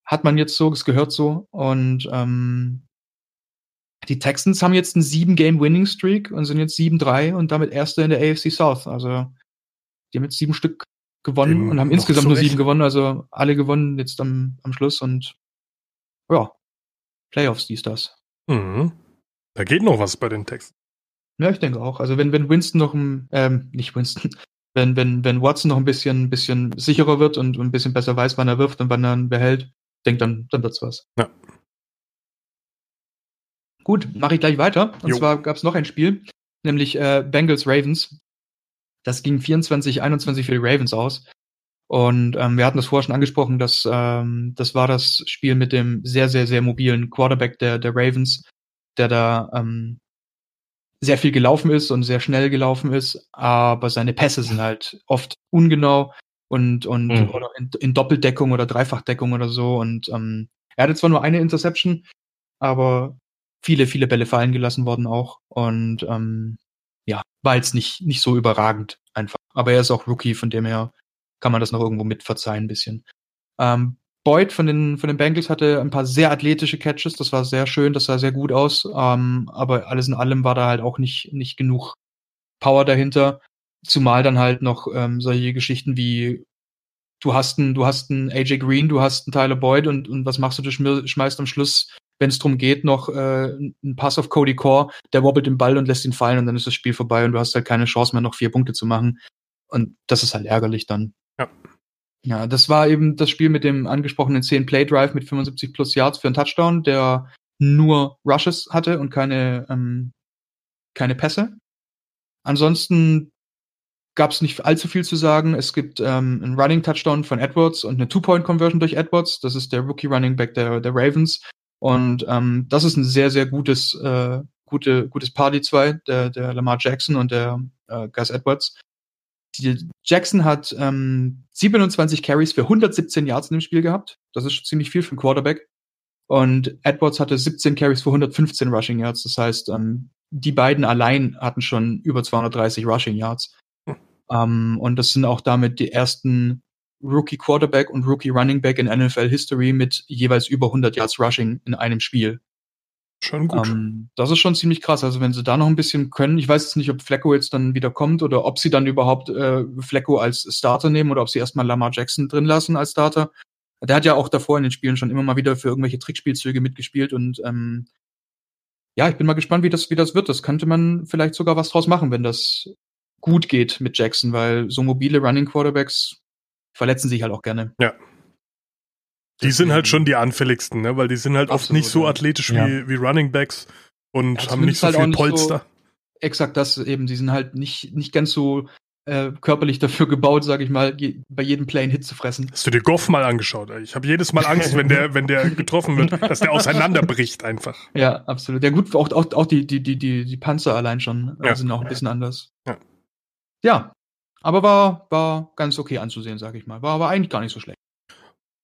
Hat man jetzt so, es gehört so. Und ähm, die Texans haben jetzt einen sieben Game Winning Streak und sind jetzt 7-3 und damit Erster in der AFC South. Also die haben jetzt sieben Stück gewonnen Dem und haben insgesamt nur sieben gewonnen. Also alle gewonnen jetzt am, am Schluss und ja, Playoffs, dies, das. Mhm. Da geht noch was bei den Texten. Ja, ich denke auch. Also wenn, wenn Winston noch ein, ähm, nicht Winston, wenn, wenn, wenn Watson noch ein bisschen, bisschen sicherer wird und ein bisschen besser weiß, wann er wirft und wann er ihn behält, denke dann, dann wird's was. Ja. Gut, mache ich gleich weiter. Und Jo. zwar gab es noch ein Spiel, nämlich äh, Bengals Ravens. Das ging 24, 21 für die Ravens aus. Und ähm, wir hatten das vorher schon angesprochen, dass ähm, das war das Spiel mit dem sehr, sehr, sehr mobilen Quarterback der, der Ravens, der da ähm, sehr viel gelaufen ist und sehr schnell gelaufen ist, aber seine Pässe sind halt oft ungenau und, und Mhm. oder in, in Doppeldeckung oder Dreifachdeckung oder so. Und ähm, er hatte zwar nur eine Interception, aber viele, viele Bälle fallen gelassen worden auch. Und ähm, ja, war jetzt nicht, nicht so überragend einfach. Aber er ist auch Rookie, von dem her kann man das noch irgendwo mit verzeihen ein bisschen. Ähm, Boyd von den, von den Bengals hatte ein paar sehr athletische Catches, das war sehr schön, das sah sehr gut aus, ähm, aber alles in allem war da halt auch nicht, nicht genug Power dahinter. Zumal dann halt noch ähm, solche Geschichten wie du hast einen, du hast einen AJ Green, du hast einen Tyler Boyd und, und was machst du? Du schmeißt am Schluss, wenn es darum geht, noch äh, einen Pass auf Cody Core, der wobbelt den Ball und lässt ihn fallen und dann ist das Spiel vorbei und du hast halt keine Chance mehr, noch vier Punkte zu machen. Und das ist halt ärgerlich dann. Ja. Ja, das war eben das Spiel mit dem angesprochenen 10 Play Drive mit 75 plus Yards für einen Touchdown, der nur Rushes hatte und keine, ähm, keine Pässe. Ansonsten gab es nicht allzu viel zu sagen. Es gibt ähm, einen Running Touchdown von Edwards und eine Two-Point-Conversion durch Edwards. Das ist der Rookie Running Back der, der Ravens. Und ähm, das ist ein sehr, sehr gutes, äh, gute, gutes Party 2, der, der Lamar Jackson und der äh, Gus Edwards. Die Jackson hat ähm, 27 Carries für 117 Yards in dem Spiel gehabt. Das ist schon ziemlich viel für einen Quarterback. Und Edwards hatte 17 Carries für 115 Rushing Yards. Das heißt, ähm, die beiden allein hatten schon über 230 Rushing Yards. Hm. Ähm, und das sind auch damit die ersten Rookie Quarterback und Rookie Running Back in NFL History mit jeweils über 100 Yards Rushing in einem Spiel. Schon gut. Ähm, das ist schon ziemlich krass. Also wenn sie da noch ein bisschen können, ich weiß jetzt nicht, ob Flecko jetzt dann wieder kommt oder ob sie dann überhaupt äh, Flecko als Starter nehmen oder ob sie erstmal Lamar Jackson drin lassen als Starter. Der hat ja auch davor in den Spielen schon immer mal wieder für irgendwelche Trickspielzüge mitgespielt und ähm, ja, ich bin mal gespannt, wie das, wie das wird. Das könnte man vielleicht sogar was draus machen, wenn das gut geht mit Jackson, weil so mobile Running Quarterbacks verletzen sich halt auch gerne. Ja, die sind halt schon die anfälligsten, ne? weil die sind halt Absolut, oft nicht so athletisch ja. wie, wie Running Backs und ja, haben nicht so halt viel Polster. So, exakt das eben, die sind halt nicht, nicht ganz so äh, körperlich dafür gebaut, sag ich mal, je, bei jedem Play einen Hit zu fressen. Hast du dir Goff mal angeschaut? Ey? Ich habe jedes Mal Angst, wenn der, wenn der getroffen wird, dass der auseinanderbricht einfach. Ja, absolut. Ja gut, auch, auch, auch die, die, die, die, die Panzer allein schon äh, ja. sind auch ein bisschen anders. Ja. ja. Aber war, war ganz okay anzusehen, sag ich mal. War aber eigentlich gar nicht so schlecht.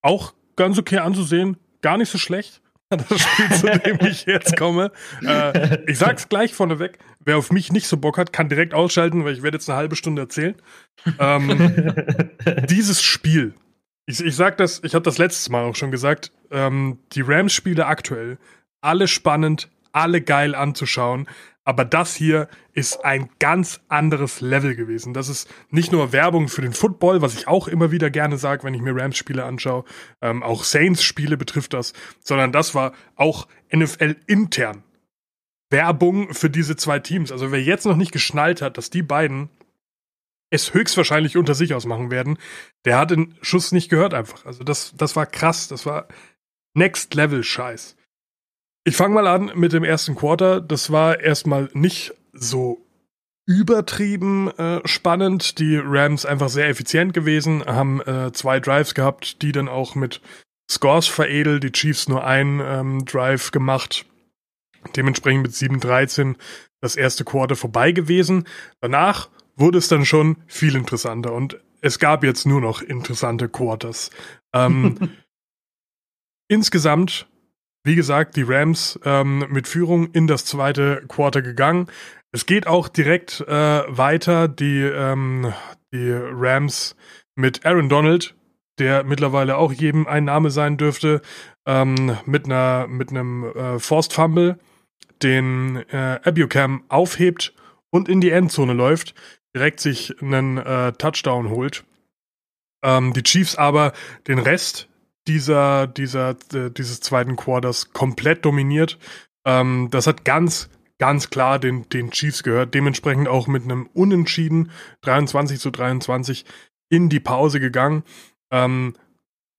Auch ganz okay anzusehen, gar nicht so schlecht. Das Spiel, zu dem ich jetzt komme. Äh, ich sag's gleich vorneweg. Wer auf mich nicht so Bock hat, kann direkt ausschalten, weil ich werde jetzt eine halbe Stunde erzählen. Ähm, dieses Spiel, ich, ich sag das, ich habe das letztes Mal auch schon gesagt, ähm, die Rams-Spiele aktuell, alle spannend, alle geil anzuschauen. Aber das hier ist ein ganz anderes Level gewesen. Das ist nicht nur Werbung für den Football, was ich auch immer wieder gerne sage, wenn ich mir Rams-Spiele anschaue. Ähm, auch Saints-Spiele betrifft das, sondern das war auch NFL intern. Werbung für diese zwei Teams. Also wer jetzt noch nicht geschnallt hat, dass die beiden es höchstwahrscheinlich unter sich ausmachen werden, der hat den Schuss nicht gehört einfach. Also das, das war krass. Das war Next Level Scheiß. Ich fange mal an mit dem ersten Quarter. Das war erstmal nicht so übertrieben äh, spannend. Die Rams einfach sehr effizient gewesen, haben äh, zwei Drives gehabt, die dann auch mit Scores veredelt. Die Chiefs nur einen ähm, Drive gemacht. Dementsprechend mit 7-13 das erste Quarter vorbei gewesen. Danach wurde es dann schon viel interessanter und es gab jetzt nur noch interessante Quarters. Ähm, insgesamt wie gesagt, die Rams ähm, mit Führung in das zweite Quarter gegangen. Es geht auch direkt äh, weiter. Die, ähm, die Rams mit Aaron Donald, der mittlerweile auch jedem ein Name sein dürfte, ähm, mit einer mit einem äh, Forced Fumble, den äh, Abucam aufhebt und in die Endzone läuft, direkt sich einen äh, Touchdown holt. Ähm, die Chiefs aber den Rest dieser, dieser, äh, dieses zweiten Quarters komplett dominiert. Ähm, das hat ganz, ganz klar den, den Chiefs gehört. Dementsprechend auch mit einem Unentschieden 23 zu 23 in die Pause gegangen. Ähm,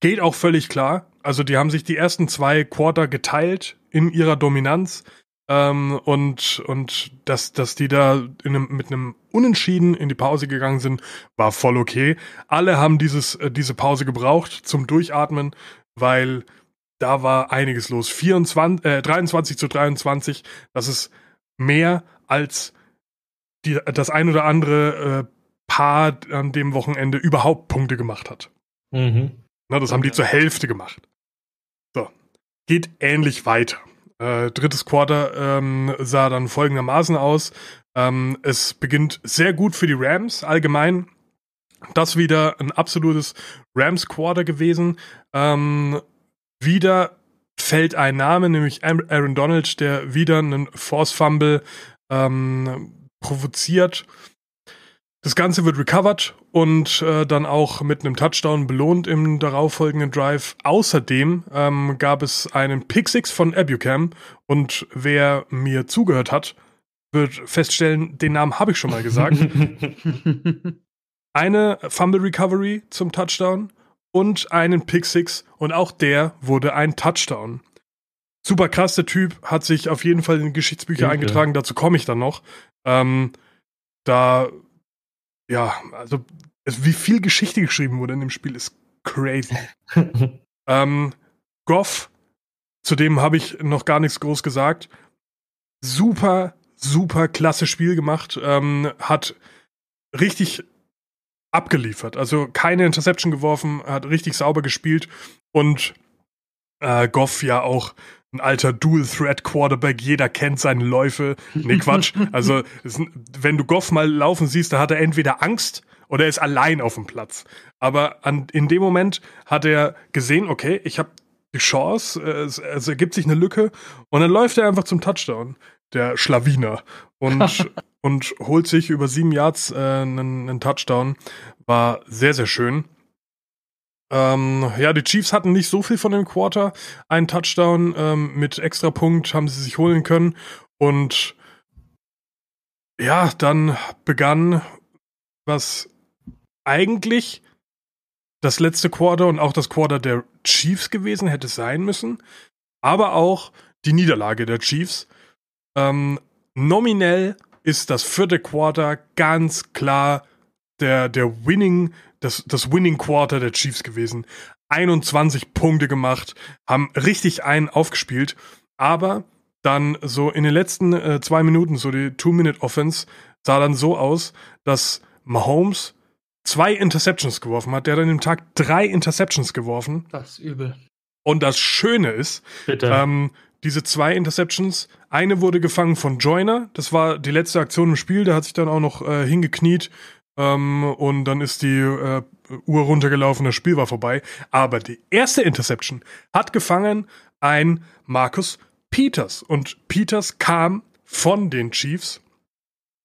geht auch völlig klar. Also die haben sich die ersten zwei Quarter geteilt in ihrer Dominanz. Ähm, und und dass, dass die da einem, mit einem Unentschieden in die Pause gegangen sind, war voll okay. Alle haben dieses, äh, diese Pause gebraucht zum Durchatmen, weil da war einiges los. 24, äh, 23 zu 23, das ist mehr als die, das ein oder andere äh, Paar an dem Wochenende überhaupt Punkte gemacht hat. Mhm. Na, das haben die zur Hälfte gemacht. So. Geht ähnlich weiter. Äh, drittes Quarter ähm, sah dann folgendermaßen aus. Ähm, es beginnt sehr gut für die Rams allgemein. Das wieder ein absolutes Rams-Quarter gewesen. Ähm, wieder fällt ein Name, nämlich Aaron Donald, der wieder einen Force-Fumble ähm, provoziert. Das Ganze wird recovered und äh, dann auch mit einem Touchdown belohnt im darauffolgenden Drive. Außerdem ähm, gab es einen Pick Six von Abucam und wer mir zugehört hat, wird feststellen, den Namen habe ich schon mal gesagt. Eine Fumble Recovery zum Touchdown und einen Pick Six und auch der wurde ein Touchdown. Super krass, der Typ hat sich auf jeden Fall in Geschichtsbücher Danke. eingetragen, dazu komme ich dann noch. Ähm, da, ja, also wie viel Geschichte geschrieben wurde in dem Spiel, ist crazy. ähm, Goff, zu dem habe ich noch gar nichts groß gesagt. Super, super klasse Spiel gemacht. Ähm, hat richtig abgeliefert. Also keine Interception geworfen, hat richtig sauber gespielt und äh, Goff ja auch ein alter Dual-Threat-Quarterback, jeder kennt seine Läufe. Nee, Quatsch. Also, wenn du Goff mal laufen siehst, da hat er entweder Angst oder er ist allein auf dem Platz. Aber an, in dem Moment hat er gesehen, okay, ich habe die Chance, es, es ergibt sich eine Lücke und dann läuft er einfach zum Touchdown, der Schlawiner. Und und holt sich über sieben Yards äh, einen, einen Touchdown. War sehr, sehr schön. Ähm, ja, die Chiefs hatten nicht so viel von dem Quarter. Ein Touchdown ähm, mit Extrapunkt haben sie sich holen können. Und ja, dann begann, was eigentlich das letzte Quarter und auch das Quarter der Chiefs gewesen hätte sein müssen. Aber auch die Niederlage der Chiefs. Ähm, nominell ist das vierte Quarter ganz klar der, der Winning, das, das Winning Quarter der Chiefs gewesen. 21 Punkte gemacht, haben richtig einen aufgespielt, aber dann so in den letzten äh, zwei Minuten, so die Two-Minute-Offense, sah dann so aus, dass Mahomes zwei Interceptions geworfen hat. Der hat an dem Tag drei Interceptions geworfen. Das ist übel. Und das Schöne ist, ähm, diese zwei Interceptions. Eine wurde gefangen von Joyner. Das war die letzte Aktion im Spiel. Der hat sich dann auch noch äh, hingekniet. Ähm, und dann ist die äh, Uhr runtergelaufen. Das Spiel war vorbei. Aber die erste Interception hat gefangen ein Marcus Peters. Und Peters kam von den Chiefs.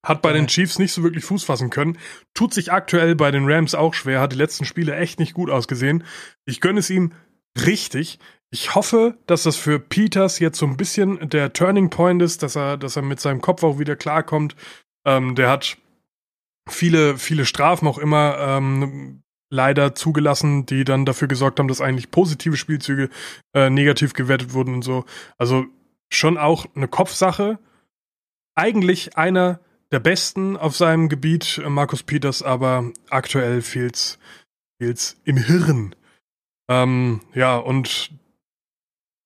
Hat bei den Chiefs nicht so wirklich Fuß fassen können. Tut sich aktuell bei den Rams auch schwer. Hat die letzten Spiele echt nicht gut ausgesehen. Ich gönne es ihm richtig. Ich hoffe, dass das für Peters jetzt so ein bisschen der Turning Point ist, dass er, dass er mit seinem Kopf auch wieder klarkommt. Ähm, der hat viele, viele Strafen auch immer ähm, leider zugelassen, die dann dafür gesorgt haben, dass eigentlich positive Spielzüge äh, negativ gewertet wurden und so. Also schon auch eine Kopfsache. Eigentlich einer der besten auf seinem Gebiet, äh, Markus Peters, aber aktuell fehlt's, fehlt's im Hirn. Ähm, ja, und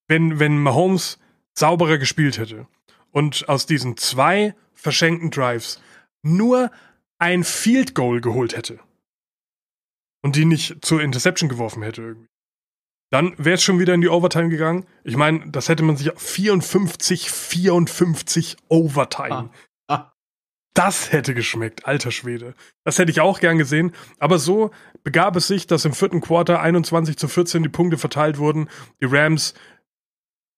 wenn, wenn Mahomes sauberer gespielt hätte und aus diesen zwei verschenkten Drives nur ein Field Goal geholt hätte und die nicht zur Interception geworfen hätte irgendwie, dann wäre es schon wieder in die Overtime gegangen. Ich meine, das hätte man sich 54, 54 Overtime. Ah. Ah. Das hätte geschmeckt, alter Schwede. Das hätte ich auch gern gesehen. Aber so begab es sich, dass im vierten Quarter 21 zu 14 die Punkte verteilt wurden. Die Rams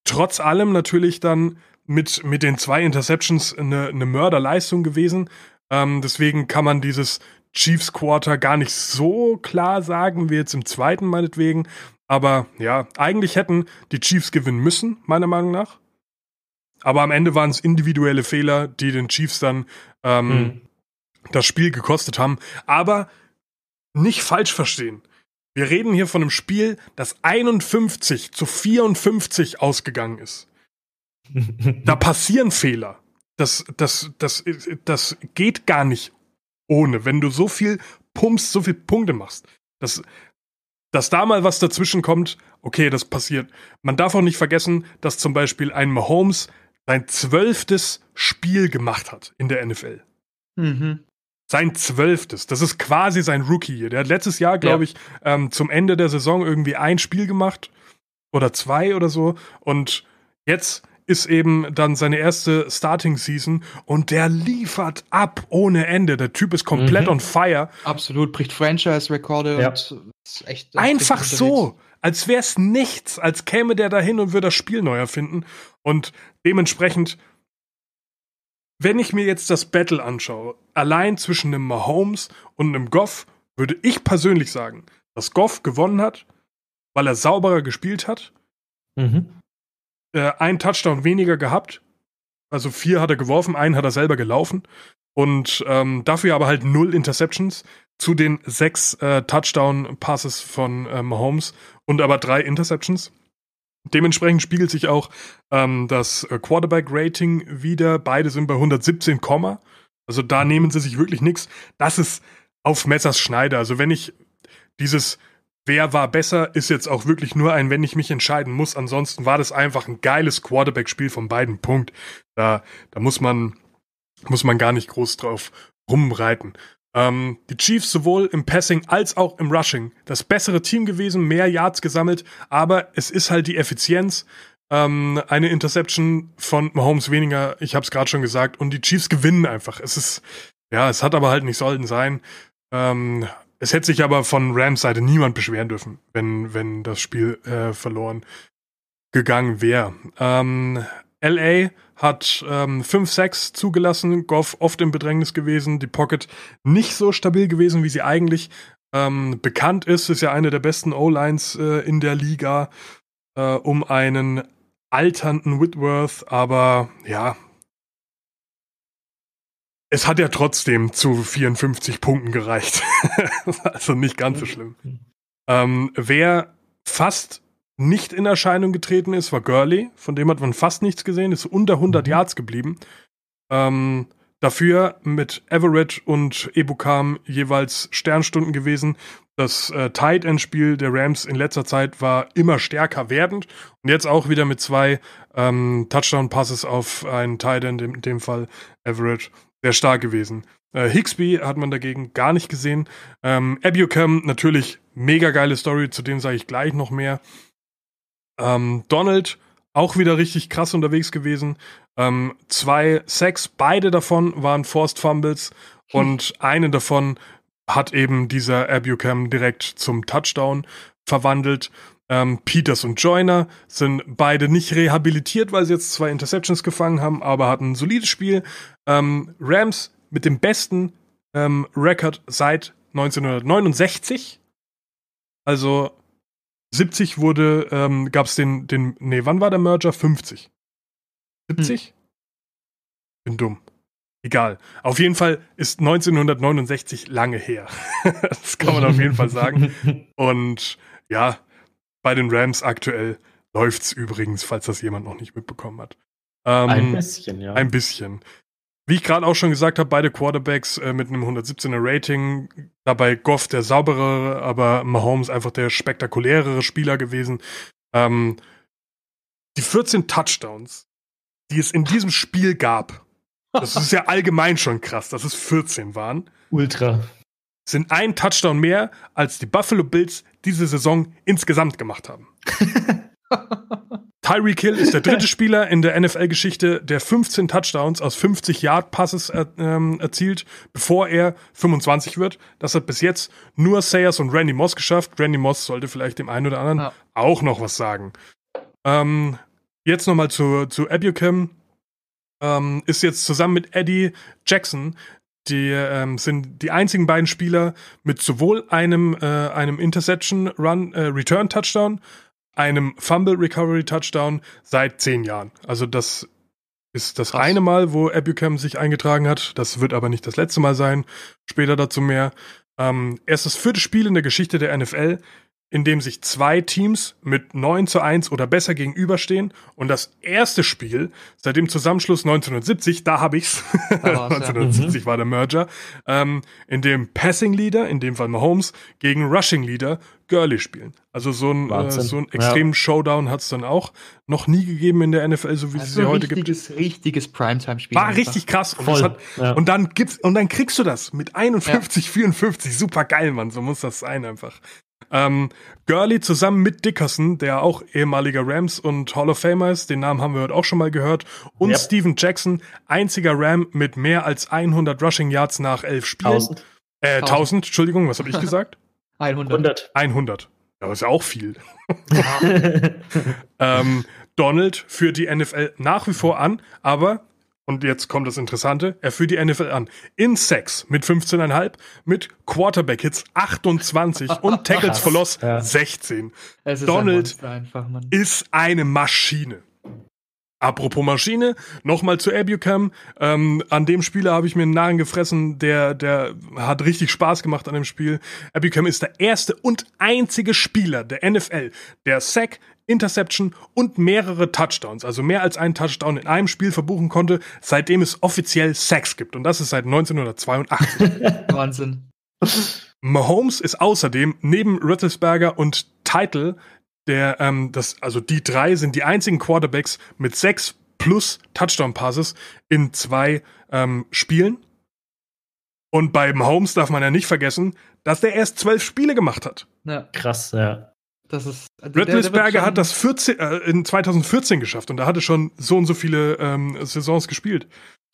trotz allem natürlich dann mit, mit den zwei Interceptions eine, eine Mörderleistung gewesen. Ähm, deswegen kann man dieses Chiefs Quarter gar nicht so klar sagen wie jetzt im zweiten meinetwegen. Aber ja, eigentlich hätten die Chiefs gewinnen müssen, meiner Meinung nach. Aber am Ende waren es individuelle Fehler, die den Chiefs dann ähm, mhm. das Spiel gekostet haben. Aber nicht falsch verstehen. Wir reden hier von einem Spiel, das 51 zu 54 ausgegangen ist. da passieren Fehler. Das, das, das, das geht gar nicht ohne. Wenn du so viel pumpst, so viel Punkte machst, dass, dass da mal was dazwischen kommt, okay, das passiert. Man darf auch nicht vergessen, dass zum Beispiel ein Mahomes sein zwölftes Spiel gemacht hat in der NFL. Mhm. Sein zwölftes. Das ist quasi sein Rookie hier. Der hat letztes Jahr, glaube ja. ich, ähm, zum Ende der Saison irgendwie ein Spiel gemacht oder zwei oder so. Und jetzt ist eben dann seine erste Starting-Season und der liefert ab ohne Ende. Der Typ ist komplett Mhm. on fire. Absolut, bricht Franchise-Rekorde Ja. und ist echt. Einfach so, als wäre es nichts, als käme der dahin und würde das Spiel neu erfinden. Und dementsprechend, wenn ich mir jetzt das Battle anschaue, allein zwischen einem Mahomes und einem Goff, würde ich persönlich sagen, dass Goff gewonnen hat, weil er sauberer gespielt hat, Mhm. Äh, einen Touchdown weniger gehabt. Also vier hat er geworfen, einen hat er selber gelaufen. Und ähm, dafür aber halt null Interceptions zu den sechs äh, Touchdown-Passes von äh, Mahomes und aber drei Interceptions. Dementsprechend spiegelt sich auch ähm, das äh, Quarterback-Rating wieder. Beide sind bei 117, Komma. also da nehmen sie sich wirklich nichts. Das ist auf Messers Schneider. Also wenn ich dieses Wer war besser, ist jetzt auch wirklich nur ein, wenn ich mich entscheiden muss. Ansonsten war das einfach ein geiles Quarterback-Spiel von beiden. Punkt. Da, da muss man, muss man gar nicht groß drauf rumreiten. Ähm, die Chiefs sowohl im Passing als auch im Rushing das bessere Team gewesen, mehr Yards gesammelt, aber es ist halt die Effizienz. Ähm, eine Interception von Mahomes weniger, ich habe es gerade schon gesagt, und die Chiefs gewinnen einfach. Es ist, ja, es hat aber halt nicht sollen sein. Ähm, es hätte sich aber von Rams Seite niemand beschweren dürfen, wenn, wenn das Spiel äh, verloren gegangen wäre. Ähm, LA hat ähm, 5-6 zugelassen, Goff oft im Bedrängnis gewesen, die Pocket nicht so stabil gewesen, wie sie eigentlich ähm, bekannt ist. Ist ja eine der besten O-Lines äh, in der Liga äh, um einen alternden Whitworth, aber ja, es hat ja trotzdem zu 54 Punkten gereicht. also nicht ganz so schlimm. Ähm, wer fast nicht in Erscheinung getreten ist, war Gurley. Von dem hat man fast nichts gesehen, ist unter 100 Mhm. Yards geblieben. Ähm, dafür mit Everett und Ebukam jeweils Sternstunden gewesen. Das äh, Tight End Spiel der Rams in letzter Zeit war immer stärker werdend und jetzt auch wieder mit zwei ähm, Touchdown Passes auf einen Tight End, in dem Fall Everett, sehr stark gewesen. Äh, Hixby hat man dagegen gar nicht gesehen. Ähm, Abucam natürlich mega geile Story, zu dem sage ich gleich noch mehr. Ähm, Donald auch wieder richtig krass unterwegs gewesen. Ähm, zwei Sacks, beide davon waren Forced Fumbles und einen davon hat eben dieser Abucam direkt zum Touchdown verwandelt. Ähm, Peters und Joyner sind beide nicht rehabilitiert, weil sie jetzt zwei Interceptions gefangen haben, aber hatten ein solides Spiel. Ähm, Rams mit dem besten ähm, Record seit 1969. Also 70 wurde, ähm, gab es den, den, nee, wann war der Merger? 50. 70? Bin dumm. Egal. Auf jeden Fall ist 1969 lange her. das kann man auf jeden Fall sagen. Und ja, bei den Rams aktuell läuft's übrigens, falls das jemand noch nicht mitbekommen hat. Ähm, Ein bisschen, ja. ein bisschen. Wie ich gerade auch schon gesagt habe, beide Quarterbacks äh, mit einem 117er Rating. Dabei Goff der sauberere, aber Mahomes einfach der spektakulärere Spieler gewesen. Ähm, die 14 Touchdowns, die es in diesem Spiel gab, das ist ja allgemein schon krass, dass es 14 waren, Ultra. Sind ein Touchdown mehr, als die Buffalo Bills diese Saison insgesamt gemacht haben. Tyreek Hill ist der dritte Spieler in der NFL-Geschichte, der 15 Touchdowns aus 50 Yard-Passes er, ähm, erzielt, bevor er 25 wird. Das hat bis jetzt nur Sayers und Randy Moss geschafft. Randy Moss sollte vielleicht dem einen oder anderen Ja. auch noch was sagen. Ähm, jetzt nochmal zu, zu Abucam. Ähm, ist jetzt zusammen mit Eddie Jackson die ähm, sind die einzigen beiden Spieler mit sowohl einem, äh, einem Interception Run äh, Return Touchdown, einem Fumble Recovery Touchdown seit zehn Jahren. Also das ist das Krass. eine Mal, wo Abucam sich eingetragen hat. Das wird aber nicht das letzte Mal sein. Später dazu mehr. Ähm, er ist das vierte Spiel in der Geschichte der NFL, in dem sich zwei Teams mit 9 zu 1 oder besser gegenüberstehen. Und das erste Spiel seit dem Zusammenschluss 1970, da habe ich's. Da war's, ja. 1970 war der Merger, ähm, in dem Passing Leader, in dem Fall Mahomes, gegen Rushing Leader Gurley spielen. Also so ein, äh, so einen extremen Showdown hat's dann auch noch nie gegeben in der NFL, so wie es sie Also heute gibt. richtiges, richtiges Primetime-Spiel. War einfach. richtig krass. Und, Voll, hat, ja. und dann gibt's, und dann kriegst du das mit 51, 54. Super geil, Mann. So muss das sein einfach. Ähm, Gurley zusammen mit Dickerson, der auch ehemaliger Rams und Hall of Famer ist, den Namen haben wir heute auch schon mal gehört, und Yep. Steven Jackson, einziger Ram mit mehr als 100 Rushing Yards nach elf Spielen. 1000. Äh, 1000, Entschuldigung, was habe ich gesagt? 100. 100. 100. Ja, das ist ja auch viel. Ähm, Donald führt die NFL nach wie vor an, aber, und jetzt kommt das Interessante, er führt die NFL an. In Sex mit 15,5, mit Quarterback-Hits 28 und Tackles for Loss ja. 16. Es ist Donald- ein einfach. Ist eine Maschine. Apropos Maschine, nochmal zu Abucam. Ähm, an dem Spieler habe ich mir einen Nahen gefressen, der, der hat richtig Spaß gemacht an dem Spiel. Abucam ist der erste und einzige Spieler der NFL, der Sack, Interception und mehrere Touchdowns, also mehr als einen Touchdown in einem Spiel verbuchen konnte, seitdem es offiziell Sacks gibt. Und das ist seit 1982. Wahnsinn. Mahomes ist außerdem neben Rittelsberger und Title der, ähm, das, also die drei sind die einzigen Quarterbacks mit sechs plus Touchdown-Passes in zwei ähm, Spielen. Und bei Mahomes darf man ja nicht vergessen, dass der erst zwölf Spiele gemacht hat. Ja, Krass, ja. Das ist. Rittelsberger schon- hat das 14, äh, in 2014 geschafft und da hatte schon so und so viele ähm, Saisons gespielt.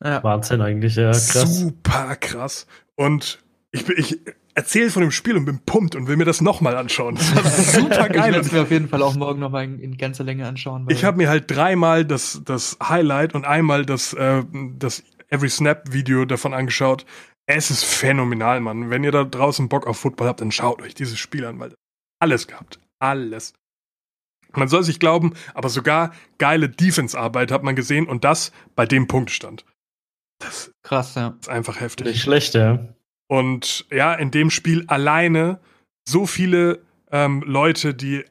Ja. Wahnsinn eigentlich, ja. Krass. Super krass. Und ich, ich erzähle von dem Spiel und bin pumpt und will mir das nochmal anschauen. Das war super Ich geil. werde es mir auf jeden Fall auch morgen nochmal in, in ganzer Länge anschauen. Ich habe mir halt dreimal das, das Highlight und einmal das, äh, das Every Snap Video davon angeschaut. Es ist phänomenal, Mann. Wenn ihr da draußen Bock auf Football habt, dann schaut euch dieses Spiel an, weil alles gehabt. Alles. Man soll sich glauben, aber sogar geile Defense-Arbeit hat man gesehen und das bei dem Punktstand. Das Krass, ja. ist einfach heftig. Nicht schlecht, ja. Und ja, in dem Spiel alleine so viele ähm, Leute, die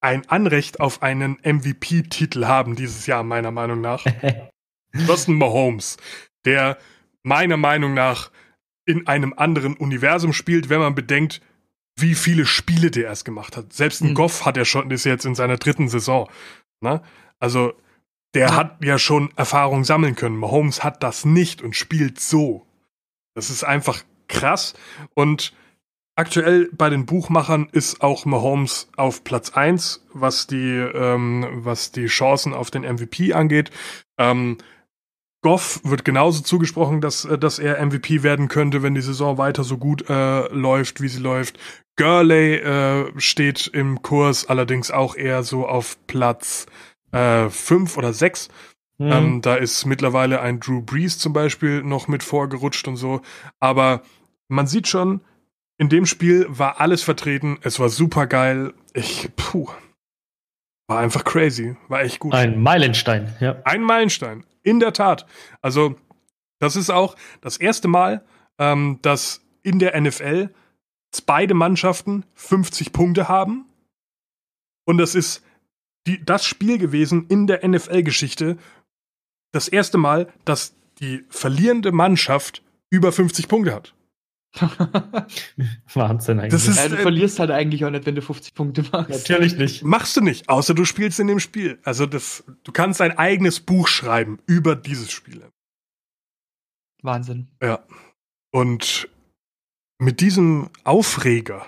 ein Anrecht auf einen MVP-Titel haben dieses Jahr, meiner Meinung nach. Justin Mahomes, der meiner Meinung nach in einem anderen Universum spielt, wenn man bedenkt, wie viele Spiele der erst gemacht hat. Selbst ein Mhm. Goff hat er schon, ist jetzt in seiner dritten Saison. Ne? Also, der hat ja schon Erfahrung sammeln können. Mahomes hat das nicht und spielt so. Das ist einfach krass. Und aktuell bei den Buchmachern ist auch Mahomes auf Platz 1, was die, ähm, was die Chancen auf den MVP angeht. Ähm, Goff wird genauso zugesprochen, dass, äh, dass er MVP werden könnte, wenn die Saison weiter so gut äh, läuft, wie sie läuft. Gurley äh, steht im Kurs, allerdings auch eher so auf Platz 5 oder 6. Hm. Ähm, da ist mittlerweile ein Drew Brees zum Beispiel noch mit vorgerutscht und so. Aber man sieht schon, in dem Spiel war alles vertreten. Es war super geil. Ich, puh, war einfach crazy. War echt gut. Ein Meilenstein, ja. Ein Meilenstein, in der Tat. Also, das ist auch das erste Mal, ähm, dass in der NFL beide Mannschaften 50 Punkte haben. Und das ist die, das Spiel gewesen in der NFL-Geschichte. Das erste Mal, dass die verlierende Mannschaft über 50 Punkte hat. Wahnsinn eigentlich. Das ist- ja, du äh, verlierst halt eigentlich auch nicht, wenn du 50 Punkte machst. Natürlich nicht. Machst du nicht, außer du spielst in dem Spiel. Also das, du kannst ein eigenes Buch schreiben über dieses Spiel. Wahnsinn. Ja. Und mit diesem Aufreger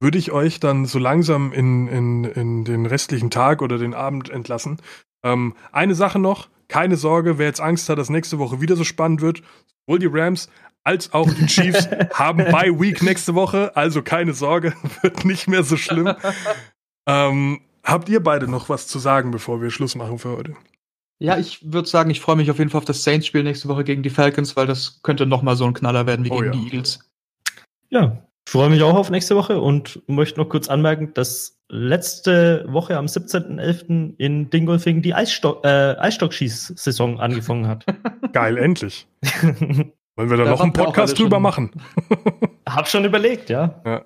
würde ich euch dann so langsam in, in, in den restlichen Tag oder den Abend entlassen. Ähm, eine Sache noch, keine Sorge, wer jetzt Angst hat, dass nächste Woche wieder so spannend wird, sowohl die Rams als auch die Chiefs haben Bye Week nächste Woche, also keine Sorge, wird nicht mehr so schlimm. ähm, habt ihr beide noch was zu sagen, bevor wir Schluss machen für heute? Ja, ich würde sagen, ich freue mich auf jeden Fall auf das Saints-Spiel nächste Woche gegen die Falcons, weil das könnte nochmal so ein Knaller werden wie Oh gegen ja. die Eagles. Ja, ich freue mich auch auf nächste Woche und möchte noch kurz anmerken, dass letzte Woche am 17.11. in Dingolfing die Eisstock, äh, Eisstockschieß-Saison angefangen hat. Geil, endlich. Wollen wir da, Da noch einen Podcast schon- drüber machen? Hab schon überlegt, ja.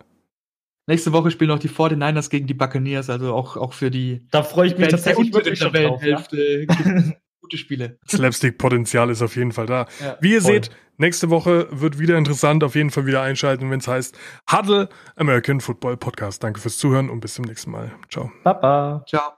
Nächste Woche spielen auch die 49ers gegen die Buccaneers, also auch, auch für die Da freue ich mich Fans der tatsächlich wirklich schon drauf. Ja. Gute Spiele. Slapstick-Potenzial ist auf jeden Fall da. Ja. Wie ihr Voll. seht, nächste Woche wird wieder interessant. Auf jeden Fall wieder einschalten, wenn es heißt Huddle American Football Podcast. Danke fürs Zuhören und bis zum nächsten Mal. Ciao. Papa. Ciao.